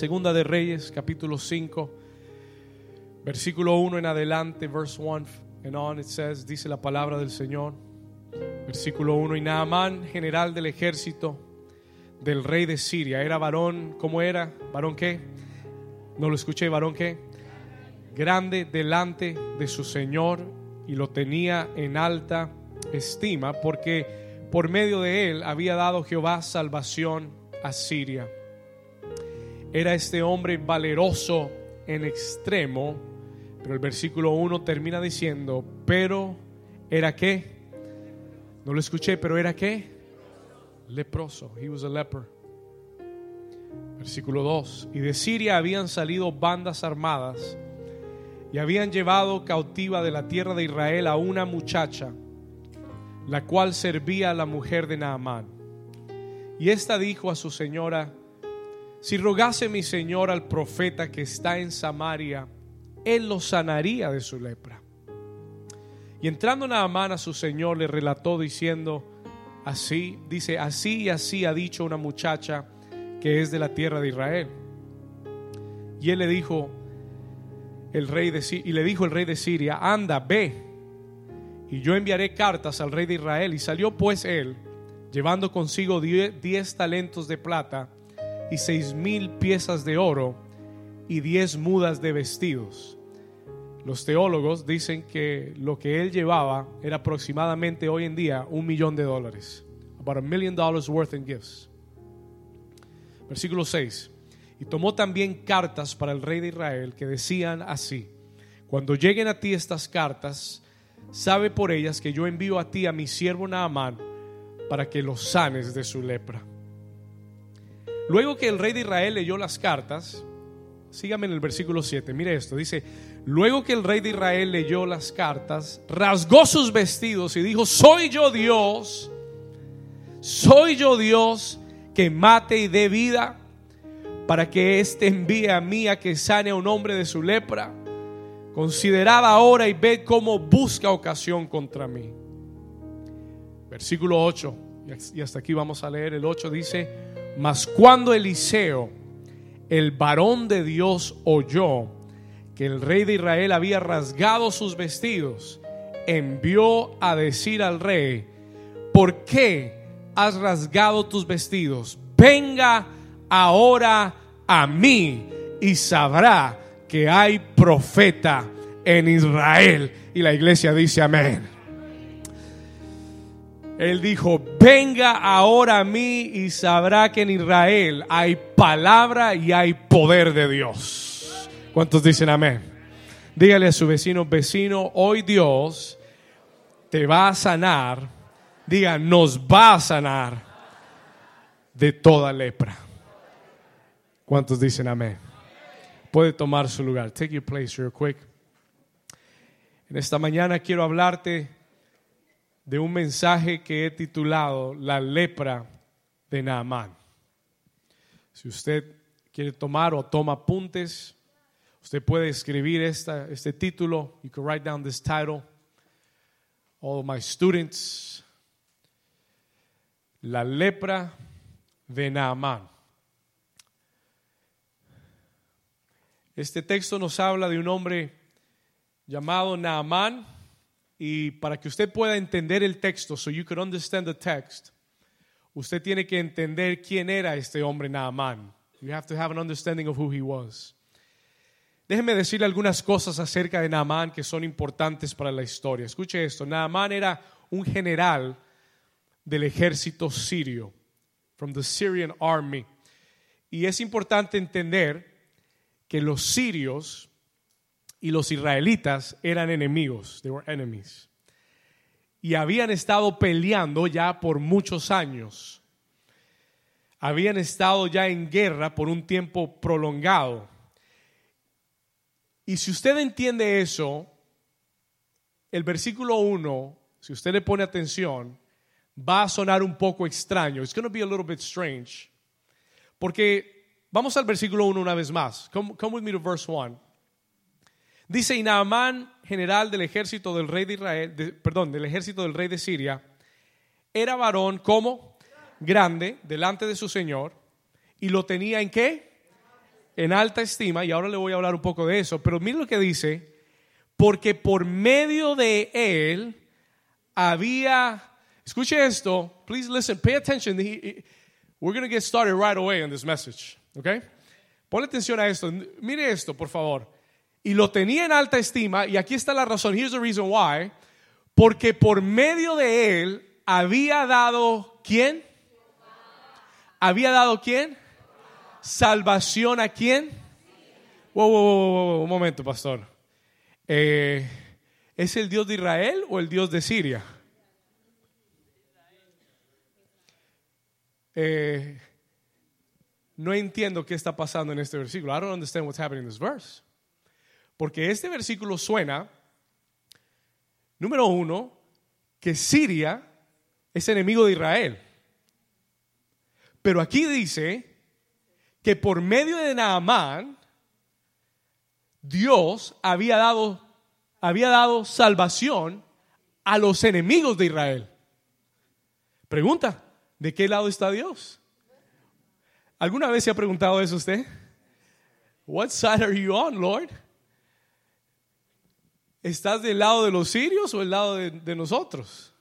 Segunda de Reyes, capítulo 5, versículo 1 en adelante, verse 1 and on, it says, dice la palabra del Señor. Versículo 1, y Naamán, general del ejército del rey de Siria, era varón, ¿cómo era? ¿Varón qué? No lo escuché, varón qué? Grande delante de su Señor y lo tenía en alta estima porque por medio de él había dado Jehová salvación a Siria era este hombre valeroso en extremo, pero el versículo 1 termina diciendo, pero era qué? No lo escuché, pero era qué? Leproso. He was a leper. Versículo 2. Y de Siria habían salido bandas armadas y habían llevado cautiva de la tierra de Israel a una muchacha, la cual servía a la mujer de Naamán. Y ésta dijo a su señora, si rogase mi Señor al profeta que está en Samaria, él lo sanaría de su lepra. Y entrando Naamán a su Señor le relató diciendo, así, dice, así y así ha dicho una muchacha que es de la tierra de Israel. Y él le dijo, el rey de, y le dijo el rey de Siria, anda, ve, y yo enviaré cartas al rey de Israel. Y salió pues él, llevando consigo diez talentos de plata, y seis mil piezas de oro y diez mudas de vestidos. Los teólogos dicen que lo que él llevaba era aproximadamente hoy en día un millón de dólares. About a million dollars worth in gifts. Versículo 6. Y tomó también cartas para el rey de Israel que decían así: Cuando lleguen a ti estas cartas, sabe por ellas que yo envío a ti a mi siervo Naamán para que los sanes de su lepra. Luego que el rey de Israel leyó las cartas, sígame en el versículo 7, mire esto, dice, luego que el rey de Israel leyó las cartas, rasgó sus vestidos y dijo, soy yo Dios, soy yo Dios que mate y dé vida para que éste envíe a mí a que sane a un hombre de su lepra. Considerad ahora y ved cómo busca ocasión contra mí. Versículo 8, y hasta aquí vamos a leer el 8, dice, mas cuando Eliseo, el varón de Dios, oyó que el rey de Israel había rasgado sus vestidos, envió a decir al rey, ¿por qué has rasgado tus vestidos? Venga ahora a mí y sabrá que hay profeta en Israel. Y la iglesia dice amén. Él dijo, venga ahora a mí y sabrá que en Israel hay palabra y hay poder de Dios. ¿Cuántos dicen amén? Dígale a su vecino, vecino, hoy Dios te va a sanar. Diga, nos va a sanar de toda lepra. ¿Cuántos dicen amén? Puede tomar su lugar. Take your place real quick. En esta mañana quiero hablarte de un mensaje que he titulado La lepra de Naamán. Si usted quiere tomar o toma apuntes, usted puede escribir esta, este título. You can write down this title. All my students. La lepra de Naamán. Este texto nos habla de un hombre llamado Naamán y para que usted pueda entender el texto, so you can understand the text, usted tiene que entender quién era este hombre Naamán. You have to have an understanding of who he was. Déjeme decirle algunas cosas acerca de Naamán que son importantes para la historia. Escuche esto, Naamán era un general del ejército sirio, from the Syrian army. Y es importante entender que los sirios y los israelitas eran enemigos, they were enemies. Y habían estado peleando ya por muchos años. Habían estado ya en guerra por un tiempo prolongado. Y si usted entiende eso, el versículo 1, si usted le pone atención, va a sonar un poco extraño. It's going to be a little bit strange. Porque vamos al versículo 1 una vez más. Come, come with me to verse 1. Dice, y general del ejército del rey de Israel, perdón, del ejército del rey de Siria, era varón como grande delante de su señor y lo tenía en qué? en alta estima, y ahora le voy a hablar un poco de eso, pero mire lo que dice, porque por medio de él había, escuche esto, please listen, pay attention, we're going to get started right away on this message, okay? Ponle atención a esto, mire esto, por favor. Y lo tenía en alta estima, y aquí está la razón, here's the reason why, porque por medio de él había dado, ¿quién? ¿Había dado quién? salvación a quién? Wow, wow, wow, un momento, pastor. Eh, ¿Es el Dios de Israel o el Dios de Siria? Eh, no entiendo qué está pasando en este versículo. I don't understand what's happening in this verse. Porque este versículo suena, número uno, que Siria es enemigo de Israel. Pero aquí dice que por medio de Naamán Dios había dado, había dado salvación a los enemigos de Israel. Pregunta, ¿de qué lado está Dios? ¿Alguna vez se ha preguntado eso usted? What side are you on, Lord? ¿Estás del lado de los sirios o del lado de, nosotros?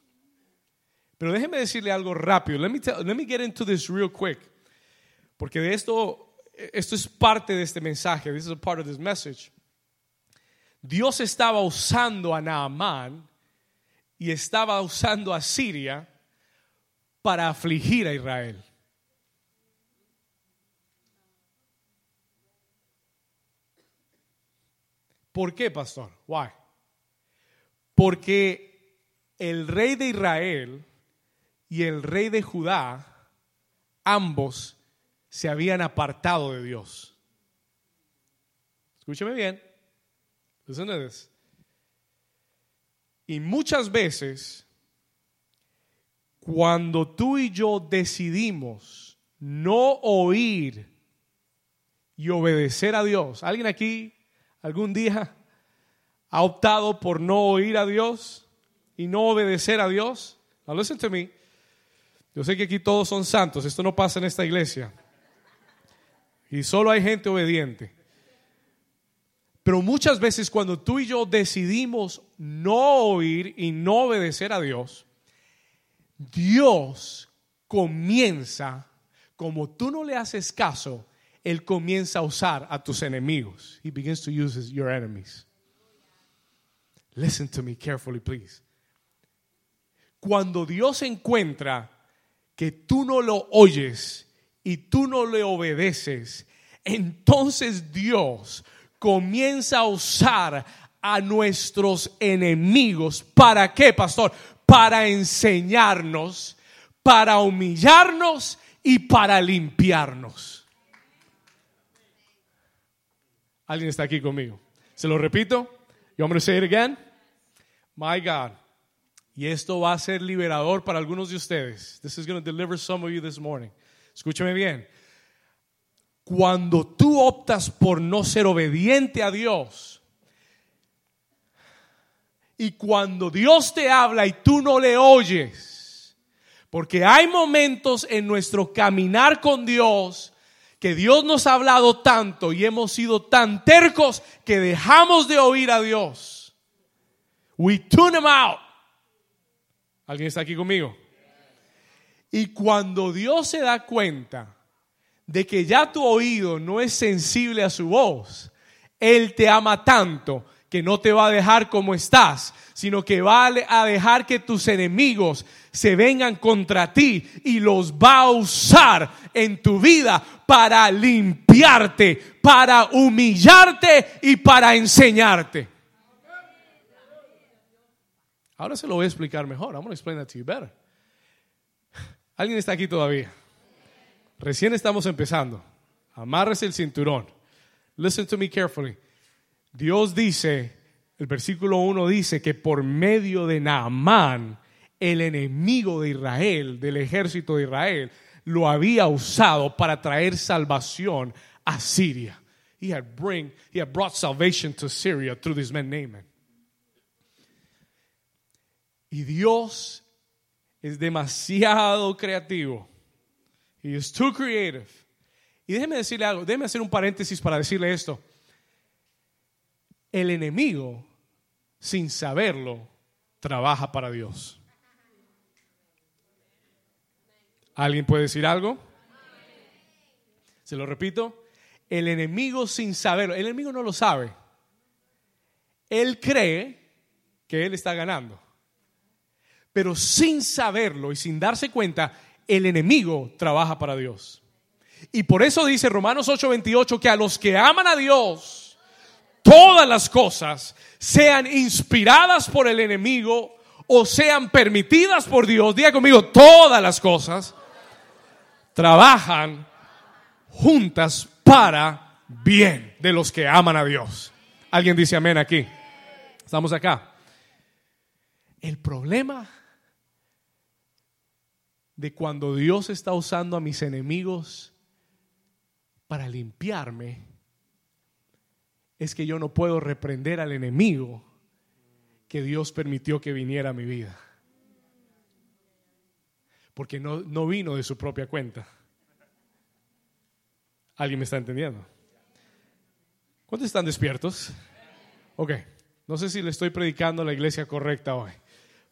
Pero déjeme decirle algo rápido. Let me, let me get into this real quick. Porque de esto, esto es parte de este mensaje. This is a part of this message. Dios estaba usando a Naamán y estaba usando a Siria para afligir a Israel. ¿Por qué, pastor? Why? Porque el rey de Israel y el rey de Judá, ambos se habían apartado de Dios. Escúcheme bien. Y muchas veces, cuando tú y yo decidimos no oír y obedecer a Dios, ¿alguien aquí algún día ha optado por no oír a Dios y no obedecer a Dios? Now listen to me. Yo sé que aquí todos son santos, esto no pasa en esta iglesia. Y solo hay gente obediente. Pero muchas veces cuando tú y yo decidimos no oír y no obedecer a Dios, Dios comienza, como tú no le haces caso, Él comienza a usar a tus enemigos. He begins to use your enemies. Listen to me carefully, please. Cuando Dios encuentra que tú no lo oyes y tú no le obedeces, entonces Dios comienza a usar a nuestros enemigos. ¿Para qué, pastor? Para enseñarnos, para humillarnos y para limpiarnos. ¿Alguien está aquí conmigo? Se lo repito. You want me to say it again? My God. Y esto va a ser liberador para algunos de ustedes. This is going to deliver some of you this morning. Escúcheme bien. Cuando tú optas por no ser obediente a Dios, y cuando Dios te habla y tú no le oyes, porque hay momentos en nuestro caminar con Dios que Dios nos ha hablado tanto y hemos sido tan tercos que dejamos de oír a Dios. We tune him out. ¿Alguien está aquí conmigo? Y cuando Dios se da cuenta de que ya tu oído no es sensible a su voz, Él te ama tanto que no te va a dejar como estás, sino que va a dejar que tus enemigos se vengan contra ti y los va a usar en tu vida para limpiarte, para humillarte y para enseñarte. Ahora se lo voy a explicar mejor. I'm going to explain that to you better. ¿Alguien está aquí todavía? Recién estamos empezando. Amarres el cinturón. Listen to me carefully. Dios dice, el versículo 1 dice que por medio de Naamán, el enemigo de Israel, del ejército de Israel, lo había usado para traer salvación a Siria. He had, bring, he had brought salvation to Syria through this man Naaman. Y Dios es demasiado creativo. He is too creative. Y déjeme decirle algo, déjeme hacer un paréntesis para decirle esto. El enemigo, sin saberlo, trabaja para Dios. ¿Alguien puede decir algo? Se lo repito. El enemigo sin saberlo, el enemigo no lo sabe. Él cree que él está ganando. Pero sin saberlo y sin darse cuenta, el enemigo trabaja para Dios. Y por eso dice Romanos 8:28 que a los que aman a Dios, todas las cosas, sean inspiradas por el enemigo o sean permitidas por Dios, diga conmigo, todas las cosas trabajan juntas para bien de los que aman a Dios. ¿Alguien dice amén aquí? Estamos acá. El problema de cuando Dios está usando a mis enemigos para limpiarme es que yo no puedo reprender al enemigo que Dios permitió que viniera a mi vida. Porque no, no vino de su propia cuenta. ¿Alguien me está entendiendo? ¿Cuántos están despiertos? Ok, no sé si le estoy predicando a la iglesia correcta hoy.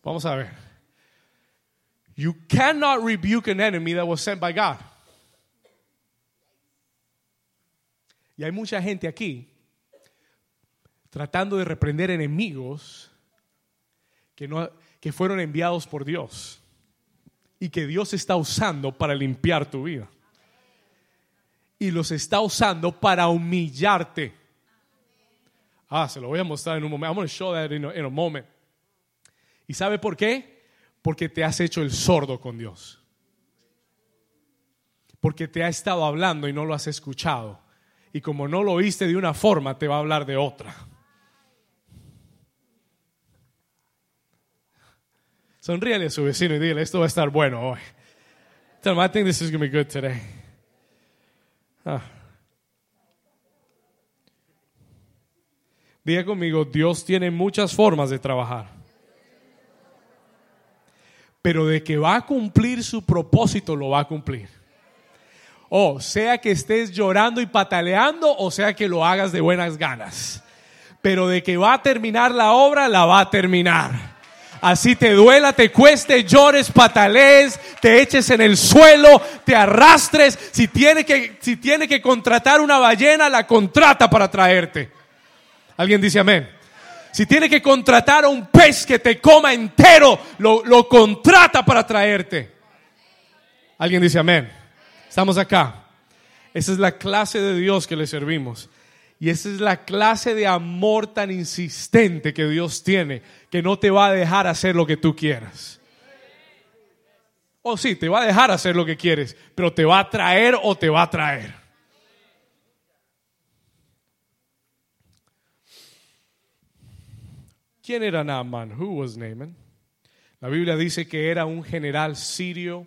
Vamos a ver. You cannot rebuke an enemy that was sent by God. Y hay mucha gente aquí tratando de reprender enemigos que, no, que fueron enviados por Dios y que Dios está usando para limpiar tu vida. Y los está usando para humillarte. Ah, se lo voy a mostrar en un momento. I'm going to show that in a, in a moment. ¿Y sabe por qué? Porque te has hecho el sordo con Dios. Porque te ha estado hablando y no lo has escuchado. Y como no lo oíste de una forma, te va a hablar de otra. Sonríale a su vecino y dile, esto va a estar bueno hoy. I think this is going to be good today. Ah. Diga conmigo, Dios tiene muchas formas de trabajar. Pero de que va a cumplir su propósito, lo va a cumplir. O sea que estés llorando y pataleando, o sea que lo hagas de buenas ganas. Pero de que va a terminar la obra, la va a terminar. Así te duela, te cueste, llores, patalees, te eches en el suelo, te arrastres. Si tiene que, si tiene que contratar una ballena, la contrata para traerte. ¿Alguien dice amén? Si tiene que contratar a un pez que te coma entero, lo, lo contrata para traerte. ¿Alguien dice amén? Estamos acá. Esa es la clase de Dios que le servimos. Y esa es la clase de amor tan insistente que Dios tiene, que no te va a dejar hacer lo que tú quieras. O sí, te va a dejar hacer lo que quieres, pero te va a traer o te va a traer. ¿Quién era Naaman? Who was Naaman? La Biblia dice que era un general sirio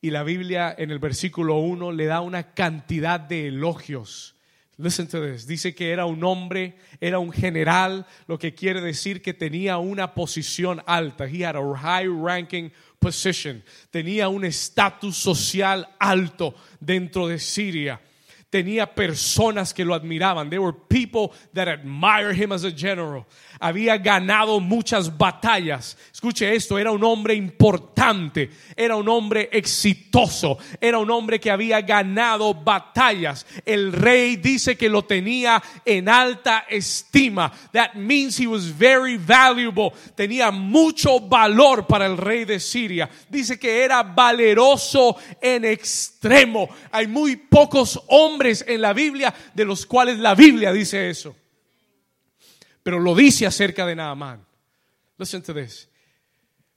y la Biblia en el versículo 1 le da una cantidad de elogios Listen to this. Dice que era un hombre, era un general, lo que quiere decir que tenía una posición alta. He had a high ranking position. Tenía un estatus social alto dentro de Siria. Tenía personas que lo admiraban. There were people that admired him as a general había ganado muchas batallas. Escuche esto, era un hombre importante, era un hombre exitoso, era un hombre que había ganado batallas. El rey dice que lo tenía en alta estima. That means he was very valuable. Tenía mucho valor para el rey de Siria. Dice que era valeroso en extremo. Hay muy pocos hombres en la Biblia de los cuales la Biblia dice eso pero lo dice acerca de Naamán. Listen to this.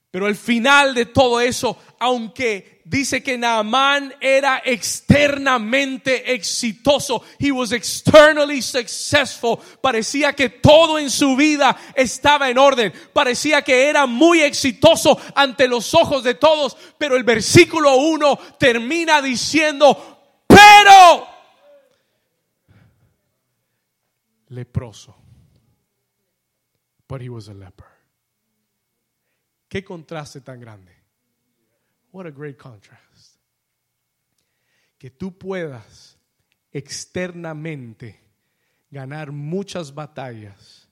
Pero al final de todo eso, aunque dice que Naamán era externamente exitoso, he was externally successful, parecía que todo en su vida estaba en orden, parecía que era muy exitoso ante los ojos de todos, pero el versículo 1 termina diciendo, pero leproso. But he was a leper. Qué contraste tan grande. What a great contrast. que tú puedas externamente ganar muchas batallas,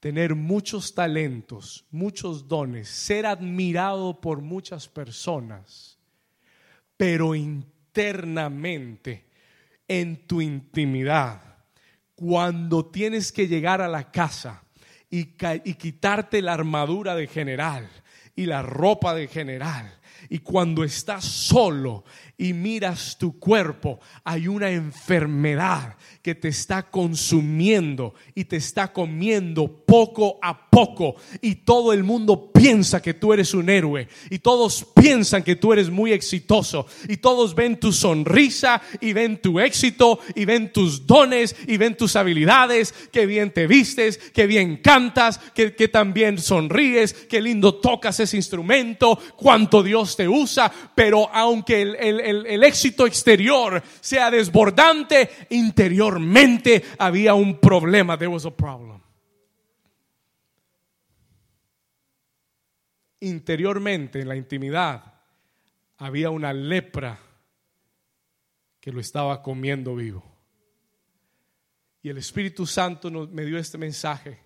tener muchos talentos, muchos dones, ser admirado por muchas personas, pero internamente, en tu intimidad, cuando tienes que llegar a la casa y, y quitarte la armadura de general y la ropa de general, y cuando estás solo y miras tu cuerpo, hay una enfermedad que te está consumiendo y te está comiendo poco a poco. Y todo el mundo piensa que tú eres un héroe. Y todos piensan que tú eres muy exitoso. Y todos ven tu sonrisa y ven tu éxito y ven tus dones y ven tus habilidades. Que bien te vistes, que bien cantas, que, también sonríes, que lindo tocas ese instrumento, cuánto Dios te usa. Pero aunque el el, éxito exterior sea desbordante, interiormente había un problema. There was a problem. Interiormente, en la intimidad, había una lepra que lo estaba comiendo vivo. Y el Espíritu Santo me dio este mensaje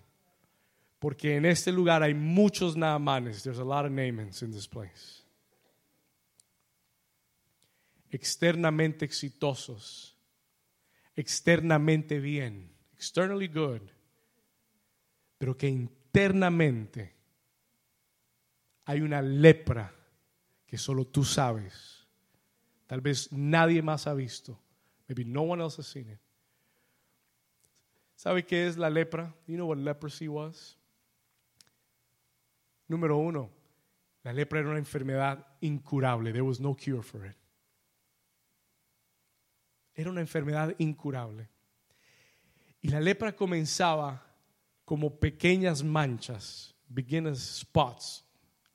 porque en este lugar hay muchos Naamanes. There's a lot of Naamans in this place externamente exitosos, externamente bien, externally good, pero que internamente hay una lepra que solo tú sabes. Tal vez nadie más ha visto. Maybe no one else has seen it. ¿Sabe qué es la lepra? You know what leprosy was? Número uno, la lepra era una enfermedad incurable. There was no cure for it. Era una enfermedad incurable. Y la lepra comenzaba como pequeñas manchas, beginner spots,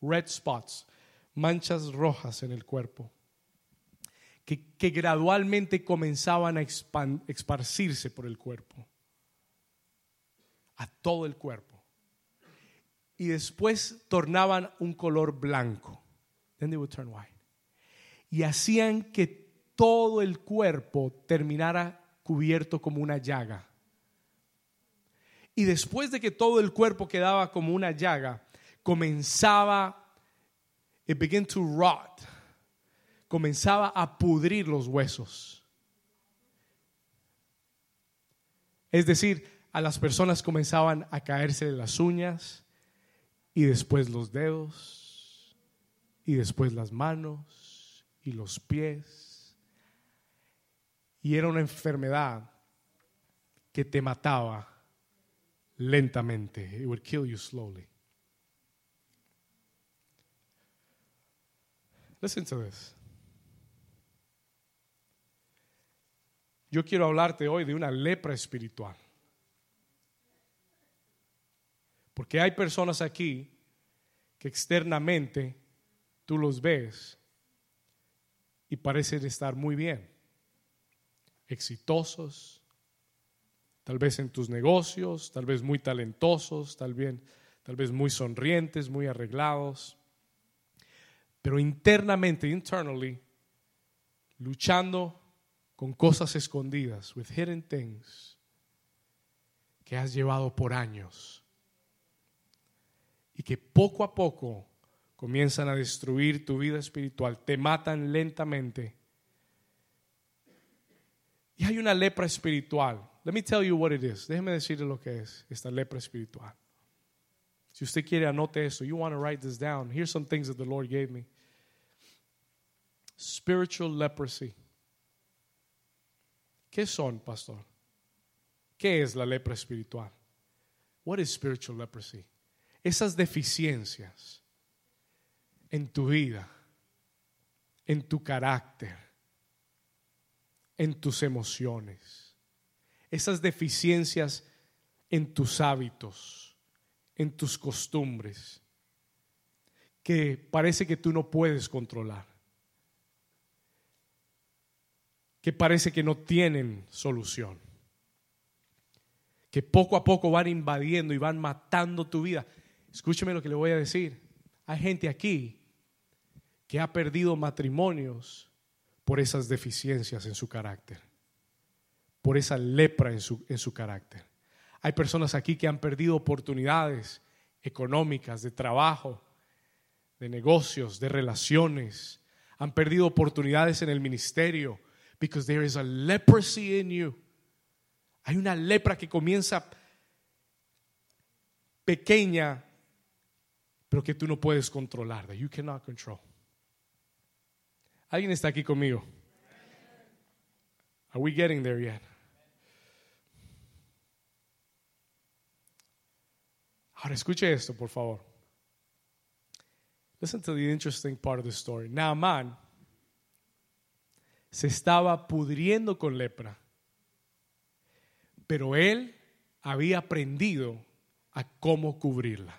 red spots, manchas rojas en el cuerpo, que, que gradualmente comenzaban a esparcirse por el cuerpo, a todo el cuerpo. Y después tornaban un color blanco. Then they would turn white. Y hacían que todo el cuerpo terminara cubierto como una llaga. Y después de que todo el cuerpo quedaba como una llaga, comenzaba, it began to rot, comenzaba a pudrir los huesos. Es decir, a las personas comenzaban a caerse las uñas y después los dedos y después las manos y los pies y era una enfermedad que te mataba lentamente. It would kill you slowly. Listen to this. Yo quiero hablarte hoy de una lepra espiritual. Porque hay personas aquí que externamente tú los ves y parecen estar muy bien exitosos, tal vez en tus negocios, tal vez muy talentosos, tal vez, tal vez muy sonrientes, muy arreglados, pero internamente, internally, luchando con cosas escondidas, with hidden things, que has llevado por años y que poco a poco comienzan a destruir tu vida espiritual, te matan lentamente y hay una lepra espiritual. Let me tell you what it is. Déjeme decirle lo que es esta lepra espiritual. Si usted quiere, anote eso. You want to write this down. Here's some things that the Lord gave me. Spiritual leprosy. ¿Qué son, pastor? ¿Qué es la lepra espiritual? What is spiritual leprosy? Esas deficiencias en tu vida, en tu carácter, en tus emociones, esas deficiencias en tus hábitos, en tus costumbres, que parece que tú no puedes controlar, que parece que no tienen solución, que poco a poco van invadiendo y van matando tu vida. Escúcheme lo que le voy a decir. Hay gente aquí que ha perdido matrimonios por esas deficiencias en su carácter, por esa lepra en su, en su carácter. Hay personas aquí que han perdido oportunidades económicas, de trabajo, de negocios, de relaciones. Han perdido oportunidades en el ministerio because there is a leprosy in you. Hay una lepra que comienza pequeña, pero que tú no puedes controlar, that you cannot control. ¿Alguien está aquí conmigo? Are we getting there yet? Ahora escuche esto, por favor. Listen to the interesting part of the story. Naaman se estaba pudriendo con lepra, pero él había aprendido a cómo cubrirla.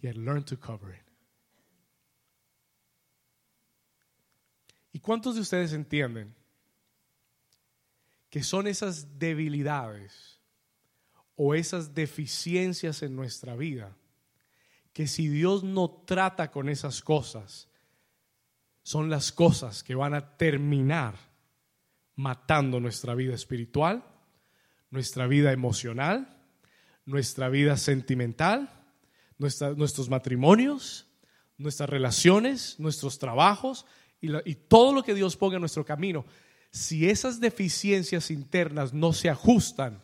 He had learned to cover it. Cuántos de ustedes entienden que son esas debilidades o esas deficiencias en nuestra vida que si Dios no trata con esas cosas, son las cosas que van a terminar matando nuestra vida espiritual, nuestra vida emocional, nuestra vida sentimental, nuestros matrimonios, nuestras relaciones, nuestros trabajos y, todo lo que Dios ponga en nuestro camino. Si esas deficiencias internas no se ajustan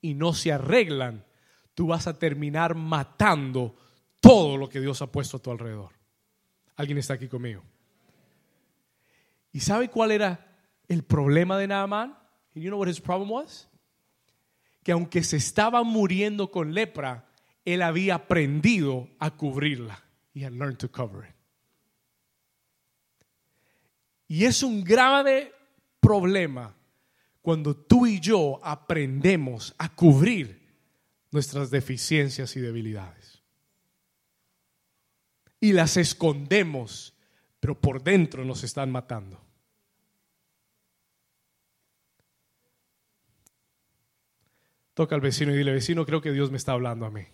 y no se arreglan, tú vas a terminar matando todo lo que Dios ha puesto a tu alrededor. ¿Alguien está aquí conmigo? ¿Y sabe cuál era el problema de Naaman? You know what his problem was? Que aunque se estaba muriendo con lepra, él había aprendido a cubrirla. He had learned to cover it. Y es un grave problema cuando tú y yo aprendemos a cubrir nuestras deficiencias y debilidades. Y las escondemos, pero por dentro nos están matando. Toca al vecino y dile, vecino, creo que Dios me está hablando a mí.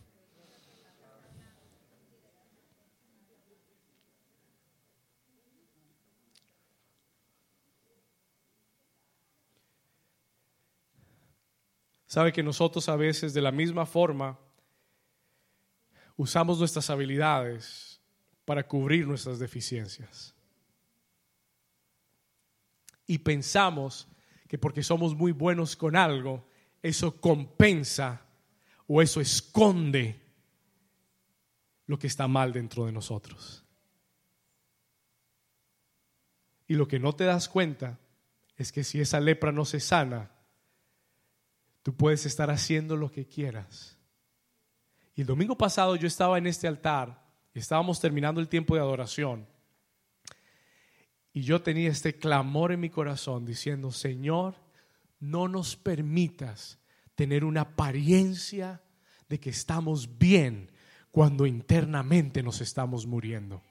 Sabe que nosotros a veces de la misma forma usamos nuestras habilidades para cubrir nuestras deficiencias. Y pensamos que porque somos muy buenos con algo, eso compensa o eso esconde lo que está mal dentro de nosotros. Y lo que no te das cuenta es que si esa lepra no se sana, Tú puedes estar haciendo lo que quieras. Y el domingo pasado yo estaba en este altar y estábamos terminando el tiempo de adoración. Y yo tenía este clamor en mi corazón diciendo, Señor, no nos permitas tener una apariencia de que estamos bien cuando internamente nos estamos muriendo.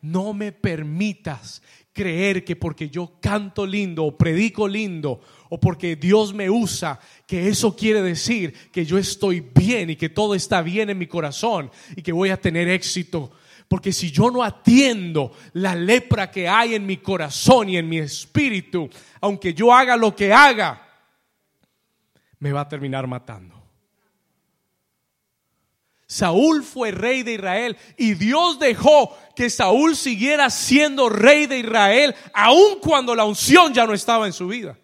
No me permitas creer que porque yo canto lindo o predico lindo o porque Dios me usa, que eso quiere decir que yo estoy bien y que todo está bien en mi corazón y que voy a tener éxito. Porque si yo no atiendo la lepra que hay en mi corazón y en mi espíritu, aunque yo haga lo que haga, me va a terminar matando. Saúl fue rey de Israel y Dios dejó que Saúl siguiera siendo rey de Israel aun cuando la unción ya no estaba en su vida.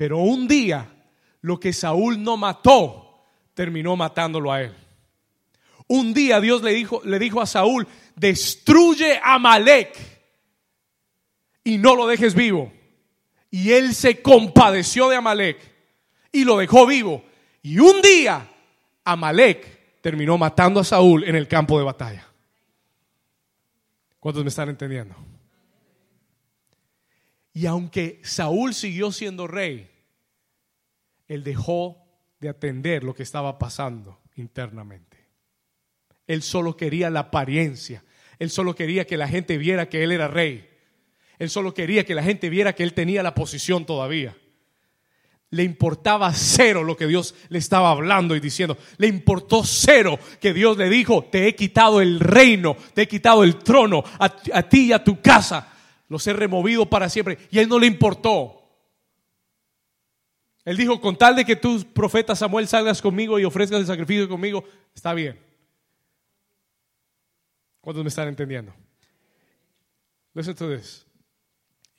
Pero un día lo que Saúl no mató terminó matándolo a él. Un día Dios le dijo, le dijo a Saúl, destruye a Malek y no lo dejes vivo. Y él se compadeció de Amalek y lo dejó vivo. Y un día Amalek terminó matando a Saúl en el campo de batalla. ¿Cuántos me están entendiendo? Y aunque Saúl siguió siendo rey, él dejó de atender lo que estaba pasando internamente. Él solo quería la apariencia. Él solo quería que la gente viera que él era rey. Él solo quería que la gente viera que él tenía la posición todavía. le importaba cero lo que Dios le estaba hablando y diciendo. Le importó cero que Dios le dijo, te he quitado el reino, te he quitado el trono, a, ti y a tu casa. Los he removido para siempre. Y a él no le importó. Él dijo, con tal de que tú, profeta Samuel, salgas conmigo y ofrezcas el sacrificio conmigo, está bien. ¿Cuántos me están entendiendo? Listen to this.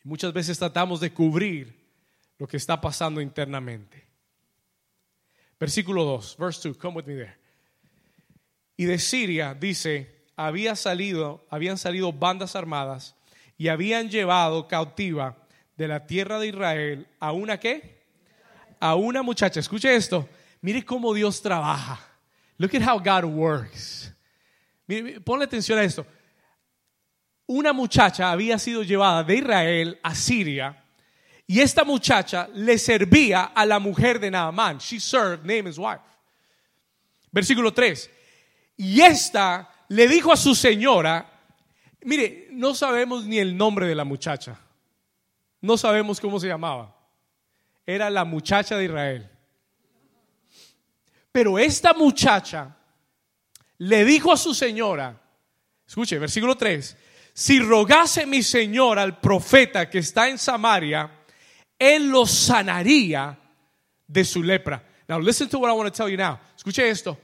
Muchas veces tratamos de cubrir lo que está pasando internamente. Versículo 2, verse 2, come with me there. Y de Siria dice, había salido, habían salido bandas armadas y habían llevado cautiva de la tierra de Israel a una qué? A una muchacha. Escuche esto. Mire cómo Dios trabaja. Look at how God works. Mire, ponle atención a esto. Una muchacha había sido llevada de Israel a Siria y esta muchacha le servía a la mujer de Naamán. She served Naaman's wife. Versículo 3. Y esta le dijo a su señora, mire, no sabemos ni el nombre de la muchacha. No sabemos cómo se llamaba. Era la muchacha de Israel. Pero esta muchacha le dijo a su señora, escuche, versículo 3, si rogase mi señor al profeta que está en Samaria, él lo sanaría de su lepra. Now listen to what I want to tell you now. Escuche esto.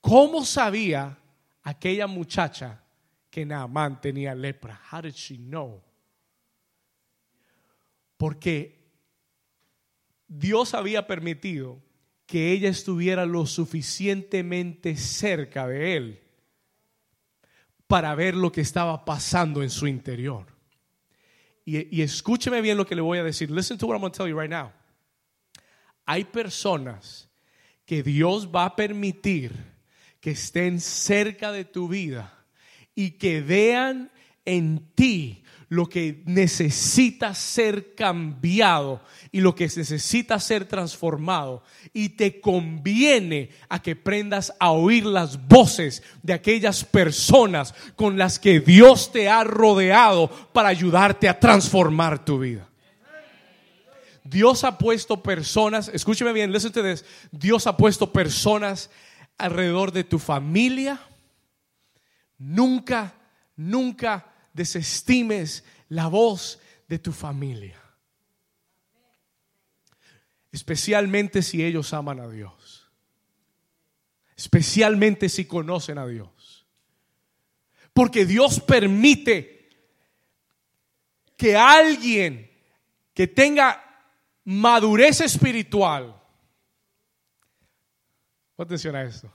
¿Cómo sabía aquella muchacha que Naamán tenía lepra? How did she know? Porque Dios había permitido que ella estuviera lo suficientemente cerca de él para ver lo que estaba pasando en su interior. Y, escúcheme bien lo que le voy a decir. Listen to what I'm going to tell you right now. Hay personas que Dios va a permitir que estén cerca de tu vida y que vean en ti lo que necesita ser cambiado y lo que necesita ser transformado. Y te conviene a que prendas a oír las voces de aquellas personas con las que Dios te ha rodeado para ayudarte a transformar tu vida. Dios ha puesto personas, escúcheme bien, to this. Dios ha puesto personas alrededor de tu familia. Nunca, nunca desestimes la voz de tu familia. Especialmente si ellos aman a Dios. Especialmente si conocen a Dios. Porque Dios permite que alguien que tenga madurez espiritual, atención a esto,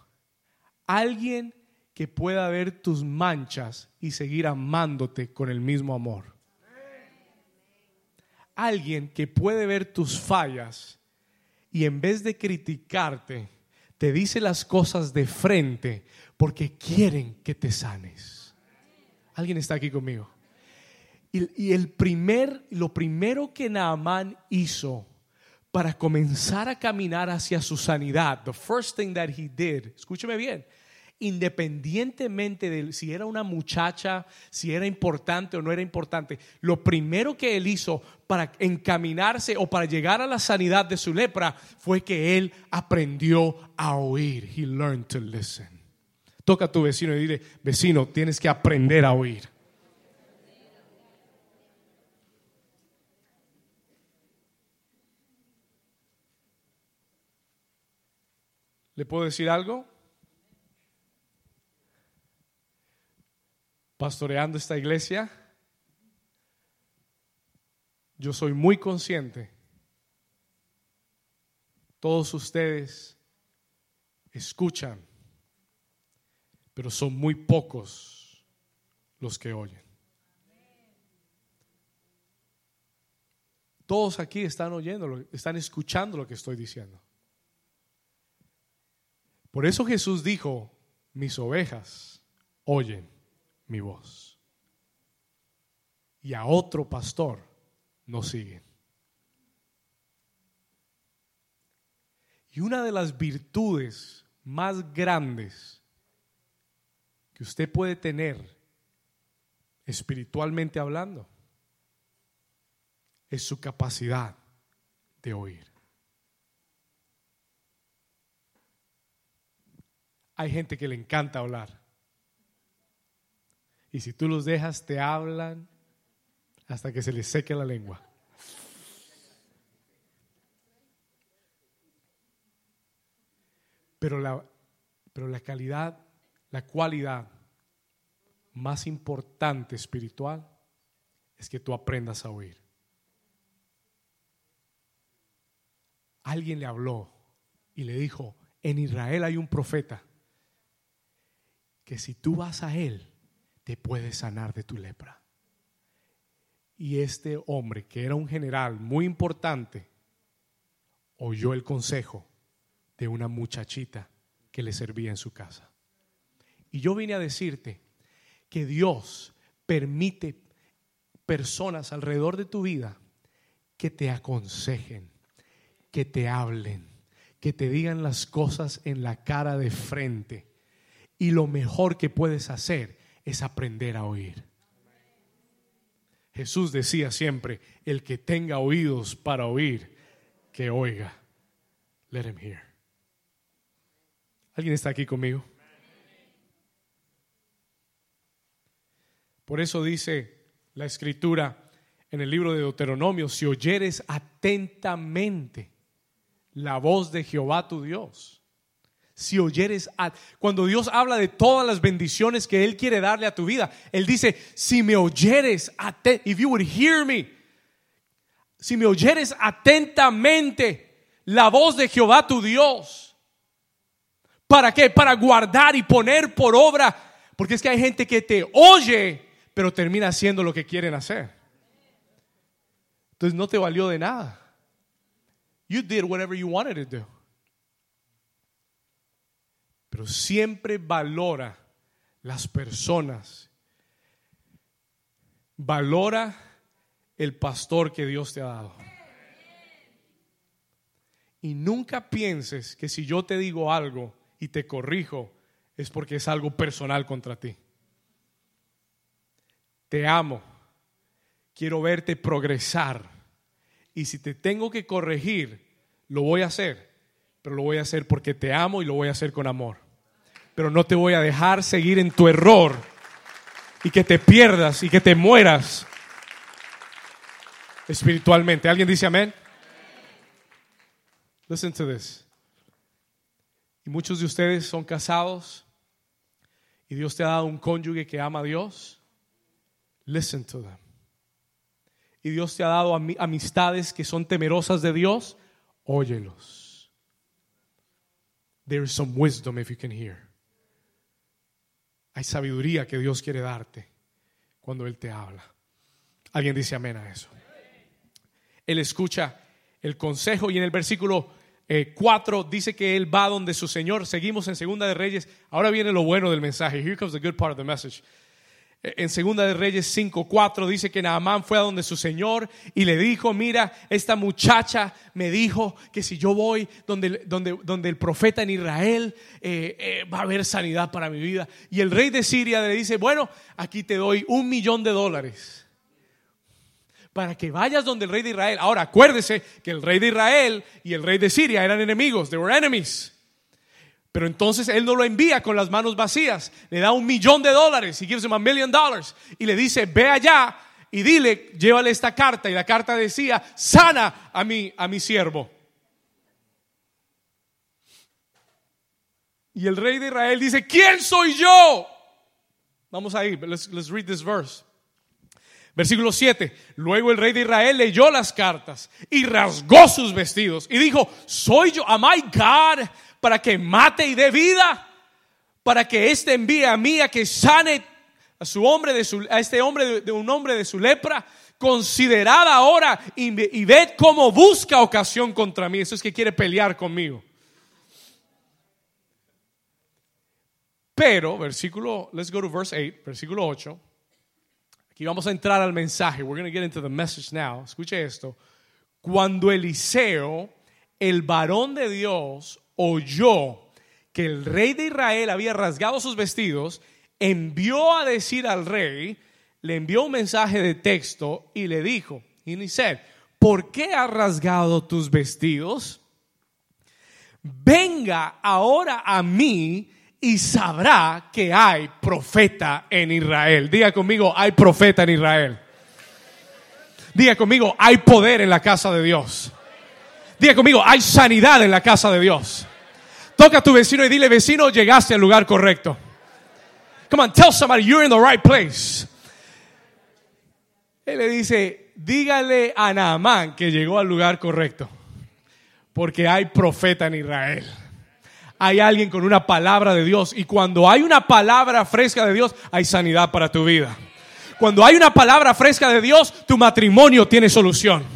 alguien que pueda ver tus manchas y seguir amándote con el mismo amor. Alguien que puede ver tus fallas y en vez de criticarte, te dice las cosas de frente porque quieren que te sanes. ¿Alguien está aquí conmigo? Y, el primer, lo primero que Naamán hizo para comenzar a caminar hacia su sanidad, the first thing that he did, escúcheme bien, independientemente de si era una muchacha, si era importante o no era importante, lo primero que él hizo para encaminarse o para llegar a la sanidad de su lepra fue que él aprendió a oír. He learned to listen. Toca a tu vecino y dile, vecino, tienes que aprender a oír. ¿Le puedo decir algo? Pastoreando esta iglesia, yo soy muy consciente. Todos ustedes escuchan, pero son muy pocos los que oyen. Todos aquí están oyendo, están escuchando lo que estoy diciendo. Por eso Jesús dijo, mis ovejas oyen mi voz. Y a otro pastor no siguen. Y una de las virtudes más grandes que usted puede tener espiritualmente hablando es su capacidad de oír. Hay gente que le encanta hablar. Y si tú los dejas, te hablan hasta que se les seque la lengua. Pero la, pero la calidad, la cualidad más importante espiritual es que tú aprendas a oír. Alguien le habló y le dijo, en Israel hay un profeta que si tú vas a él, te puede sanar de tu lepra. Y este hombre, que era un general muy importante, oyó el consejo de una muchachita que le servía en su casa. Y yo vine a decirte que Dios permite personas alrededor de tu vida que te aconsejen, que te hablen, que te digan las cosas en la cara de frente. Y lo mejor que puedes hacer es aprender a oír. Jesús decía siempre, el que tenga oídos para oír, que oiga. Let him hear. ¿Alguien está aquí conmigo? Por eso dice la escritura en el libro de Deuteronomio, si oyeres atentamente la voz de Jehová tu Dios, si oyeres, cuando Dios habla de todas las bendiciones que Él quiere darle a tu vida, Él dice, si me oyeres, if you would hear me, si me oyeres atentamente la voz de Jehová tu Dios, ¿para qué? Para guardar y poner por obra, porque es que hay gente que te oye, pero termina haciendo lo que quieren hacer. Entonces no te valió de nada. You did whatever you wanted to do pero siempre valora las personas. Valora el pastor que Dios te ha dado. Y nunca pienses que si yo te digo algo y te corrijo, es porque es algo personal contra ti. Te amo. Quiero verte progresar. Y si te tengo que corregir, lo voy a hacer. Pero lo voy a hacer porque te amo y lo voy a hacer con amor pero no te voy a dejar seguir en tu error y que te pierdas y que te mueras espiritualmente. ¿Alguien dice amén? Listen to this. Y muchos de ustedes son casados y Dios te ha dado un cónyuge que ama a Dios. Listen to them. Y Dios te ha dado amistades que son temerosas de Dios. Óyelos. There is some wisdom if you can hear. Hay sabiduría que Dios quiere darte cuando Él te habla. Alguien dice amén a eso. Él escucha el consejo y en el versículo 4 eh, dice que Él va donde su Señor. Seguimos en Segunda de Reyes. Ahora viene lo bueno del mensaje. Here comes the good part of the message en Segunda de Reyes 5:4 dice que Naamán fue a donde su señor y le dijo, mira, esta muchacha me dijo que si yo voy donde, donde, donde el profeta en Israel eh, eh, va a haber sanidad para mi vida. Y el rey de Siria le dice, bueno, aquí te doy un millón de dólares para que vayas donde el rey de Israel. Ahora, acuérdese que el rey de Israel y el rey de Siria eran enemigos, they were enemies. Pero entonces él no lo envía con las manos vacías, le da un millón de dólares, y gives him a million dollars, y le dice, ve allá y dile, llévale esta carta. Y la carta decía, sana a mi, a mi siervo. Y el rey de Israel dice, ¿quién soy yo? Vamos a ir, let's, let's read this verse. Versículo 7. Luego el rey de Israel leyó las cartas y rasgó sus vestidos y dijo, soy yo, am I God para que mate y dé vida, para que éste envíe a mí a que sane a su hombre de su, a este hombre de, un hombre de su lepra. Considerad ahora y, y ved cómo busca ocasión contra mí. Eso es que quiere pelear conmigo. Pero, versículo, let's go to verse 8, versículo 8. Aquí vamos a entrar al mensaje. We're going to get into the message now. Escuche esto. Cuando Eliseo, el varón de Dios, oyó que el rey de Israel había rasgado sus vestidos, envió a decir al rey, le envió un mensaje de texto y le dijo, y dice, ¿por qué has rasgado tus vestidos? Venga ahora a mí y sabrá que hay profeta en Israel. Diga conmigo, hay profeta en Israel. Diga conmigo, hay poder en la casa de Dios. Diga conmigo, hay sanidad en la casa de Dios. Toca a tu vecino y dile, vecino, llegaste al lugar correcto. Come on, tell somebody you're in the right place. Él le dice, dígale a Naamán que llegó al lugar correcto. Porque hay profeta en Israel. Hay alguien con una palabra de Dios. Y cuando hay una palabra fresca de Dios, hay sanidad para tu vida. Cuando hay una palabra fresca de Dios, tu matrimonio tiene solución.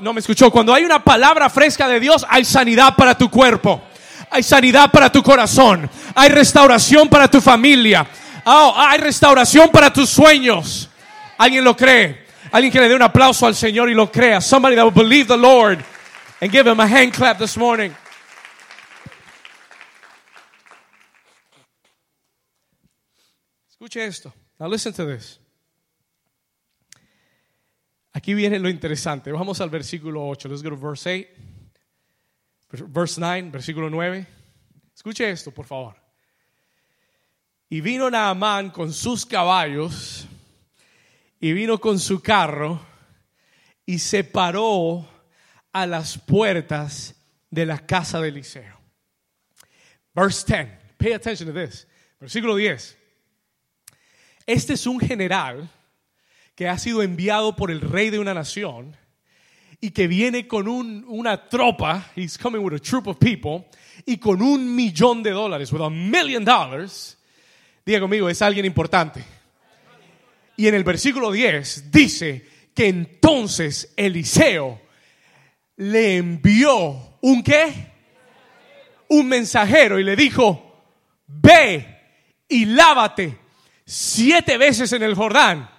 No me escuchó. Cuando hay una palabra fresca de Dios, hay sanidad para tu cuerpo. Hay sanidad para tu corazón. Hay restauración para tu familia. Oh, hay restauración para tus sueños. ¿Alguien lo cree? Alguien que le dé un aplauso al Señor y lo crea. Somebody that will believe the Lord and give him a hand clap this morning. Escuche esto. Now listen to this. Aquí viene lo interesante. Vamos al versículo 8. Let's go to verse 8. Verse 9, versículo 9. Escuche esto, por favor. Y vino Naamán con sus caballos y vino con su carro y se paró a las puertas de la casa de Eliseo. Verse 10. Pay attention to this. Versículo 10. Este es un general ha sido enviado por el rey de una nación y que viene con una tropa, he's coming with a troop of people, y con un millón de dólares, with a million dollars, diga conmigo, es alguien importante. Y en el versículo 10 dice que entonces Eliseo le envió un qué? Un mensajero y le dijo, ve y lávate siete veces en el Jordán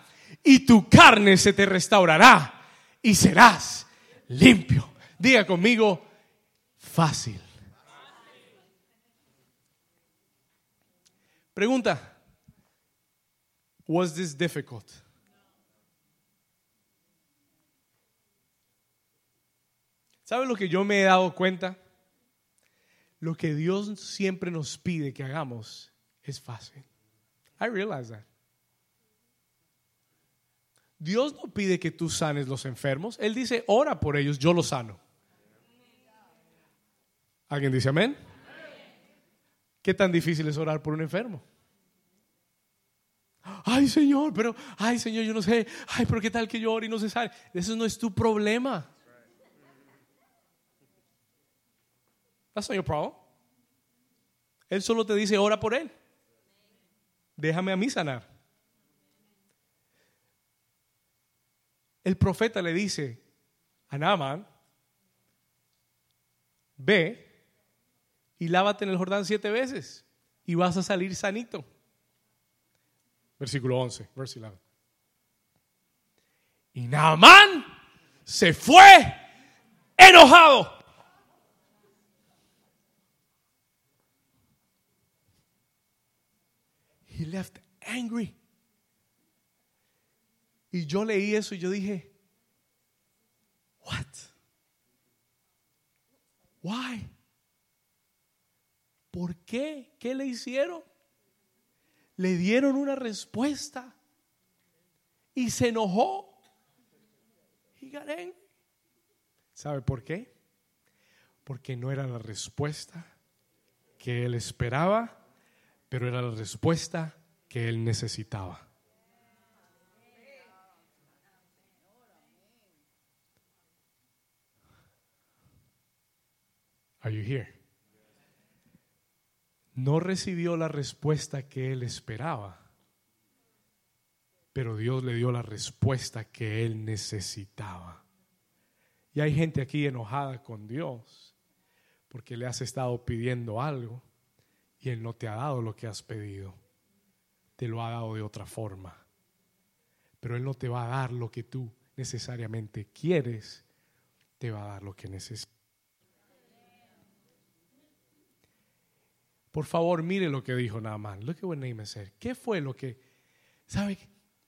y tu carne se te restaurará y serás limpio. Diga conmigo, fácil. Pregunta, was this difficult? ¿Sabe lo que yo me he dado cuenta? Lo que Dios siempre nos pide que hagamos es fácil. I realize that. Dios no pide que tú sanes los enfermos. Él dice, ora por ellos, yo los sano. ¿Alguien dice amén? ¿Qué tan difícil es orar por un enfermo? Ay, Señor, pero, ay, Señor, yo no sé. Ay, pero qué tal que yo ore y no se sale. Eso no es tu problema. That's not your problem. Él solo te dice, ora por él. Déjame a mí sanar. El profeta le dice a Naaman, ve y lávate en el Jordán siete veces y vas a salir sanito. Versículo 11, versículo 11. Y Naamán se fue enojado. He left angry. Y yo leí eso y yo dije, what? Why? ¿Por qué? ¿Qué le hicieron? Le dieron una respuesta y se enojó. ¿Sabe por qué? Porque no era la respuesta que él esperaba, pero era la respuesta que él necesitaba. Are you here? No recibió la respuesta que él esperaba, pero Dios le dio la respuesta que él necesitaba. Y hay gente aquí enojada con Dios porque le has estado pidiendo algo y Él no te ha dado lo que has pedido. Te lo ha dado de otra forma. Pero Él no te va a dar lo que tú necesariamente quieres, te va a dar lo que necesitas. Por favor, mire lo que dijo Naaman. Look at what Naaman said. ¿Qué fue lo que, sabe?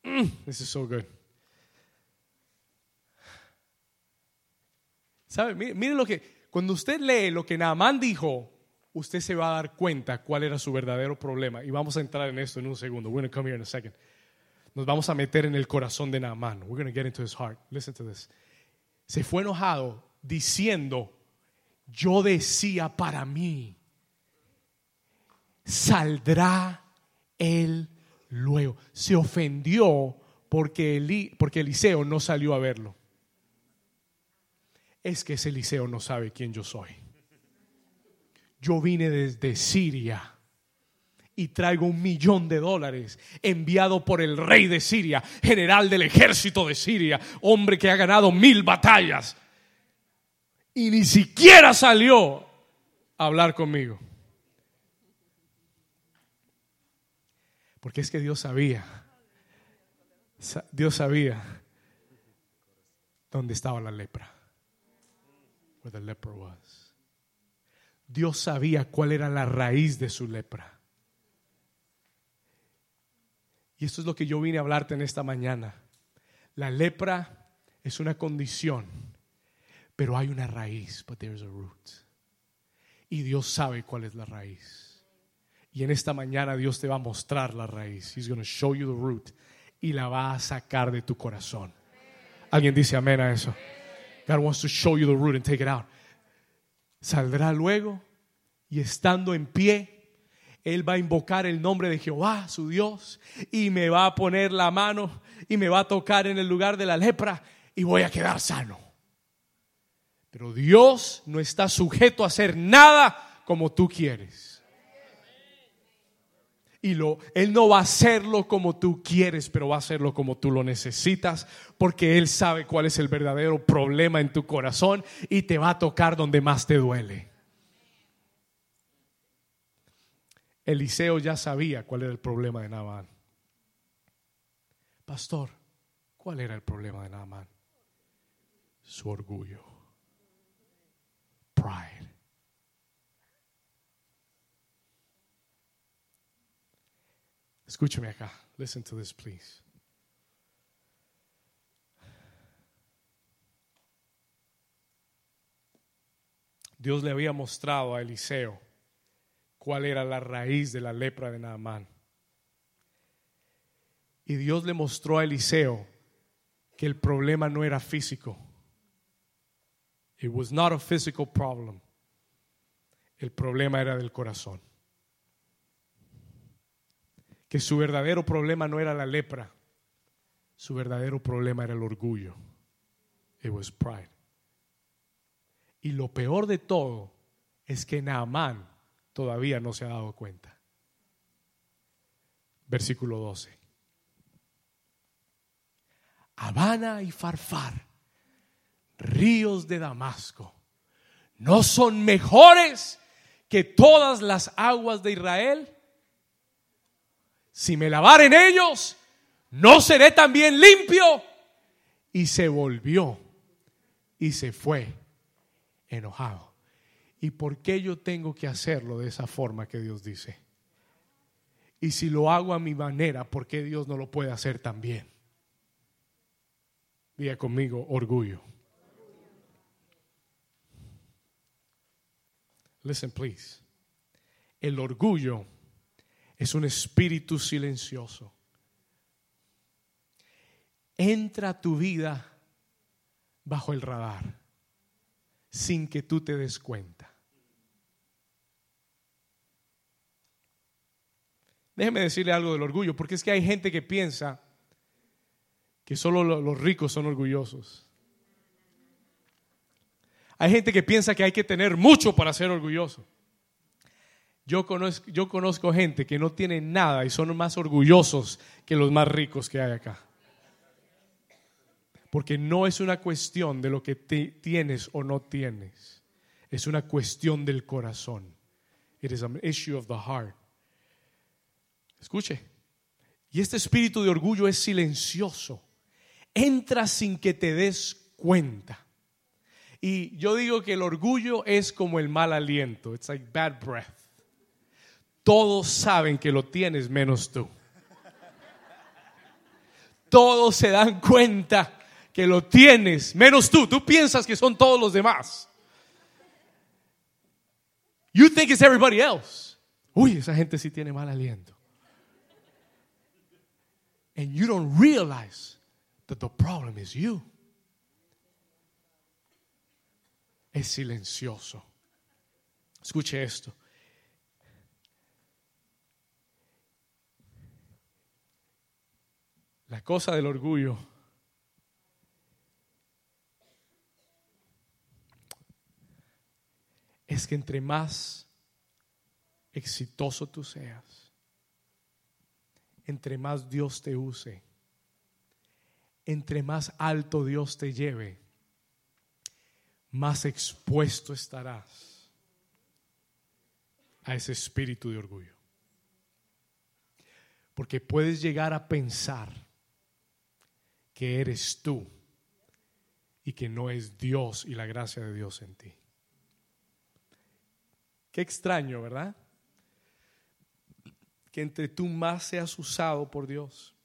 Mm, this is so good. ¿Sabe? Mire, lo que, cuando usted lee lo que Naaman dijo usted se va a dar cuenta cuál era su verdadero problema. Y vamos a entrar en esto en un segundo. We're going to come here in a second. Nos vamos a meter en el corazón de Naaman. We're going to get into his heart. Listen to this. Se fue enojado diciendo, yo decía para mí, saldrá él luego. Se ofendió porque, porque Eliseo no salió a verlo. Es que ese Eliseo no sabe quién yo soy. Yo vine desde Siria y traigo un millón de dólares enviado por el rey de Siria, general del ejército de Siria, hombre que ha ganado mil batallas. Y ni siquiera salió a hablar conmigo. Porque es que Dios sabía, Dios sabía dónde estaba la lepra. Where the leper was. Dios sabía cuál era la raíz de su lepra. Y esto es lo que yo vine a hablarte en esta mañana. La lepra es una condición, pero hay una raíz, but there's a root. Y Dios sabe cuál es la raíz. Y en esta mañana Dios te va a mostrar la raíz. He's going to show you the root y la va a sacar de tu corazón. Alguien dice amén a eso. God wants to show you the root and take it out. Saldrá luego y estando en pie, él va a invocar el nombre de Jehová, su Dios, y me va a poner la mano y me va a tocar en el lugar de la lepra y voy a quedar sano. Pero Dios no está sujeto a hacer nada como tú quieres y Él no va a hacerlo como tú quieres, pero va a hacerlo como tú lo necesitas, porque Él sabe cuál es el verdadero problema en tu corazón y te va a tocar donde más te duele. Eliseo ya sabía cuál era el problema de Naamán. Pastor, ¿cuál era el problema de Naamán? Su orgullo. Pride. Escúchame acá. Listen to this, please. Dios le había mostrado a Eliseo cuál era la raíz de la lepra de Naamán. Y Dios le mostró a Eliseo que el problema no era físico. It was not a physical problem. El problema era del corazón que su verdadero problema no era la lepra, su verdadero problema era el orgullo. It was pride. Y lo peor de todo es que Naamán todavía no se ha dado cuenta. Versículo 12. Habana y Farfar, ríos de Damasco, no son mejores que todas las aguas de Israel si me en ellos, no seré también limpio. Y se volvió y se fue enojado. ¿Y por qué yo tengo que hacerlo de esa forma que Dios dice? Y si lo hago a mi manera, ¿por qué Dios no lo puede hacer también? Diga conmigo, orgullo. Listen, please. El orgullo es un espíritu silencioso. Entra tu vida bajo el radar sin que tú te des cuenta. Déjeme decirle algo del orgullo, porque es que hay gente que piensa que solo los ricos son orgullosos. Hay gente que piensa que hay que tener mucho para ser orgulloso. Yo conozco, gente que no tiene nada y son más orgullosos que los más ricos que hay acá. Porque no es una cuestión de lo que tienes o no tienes. Es una cuestión del corazón. It is an issue of the heart. Escuche. Y este espíritu de orgullo es silencioso. Entra sin que te des cuenta. Y yo digo que el orgullo es como el mal aliento. It's like bad breath. Todos saben que lo tienes menos tú. Todos se dan cuenta que lo tienes menos tú. Tú piensas que son todos los demás. You think it's everybody else. Uy, esa gente sí tiene mal aliento. And you don't realize that the problem is you. Es silencioso. Escuche esto. La cosa del orgullo es que entre más exitoso tú seas, entre más Dios te use, entre más alto Dios te lleve, más expuesto estarás a ese espíritu de orgullo. Porque puedes llegar a pensar que eres tú y que no es Dios y la gracia de Dios en ti. Qué extraño, ¿verdad? Que entre tú más seas usado por Dios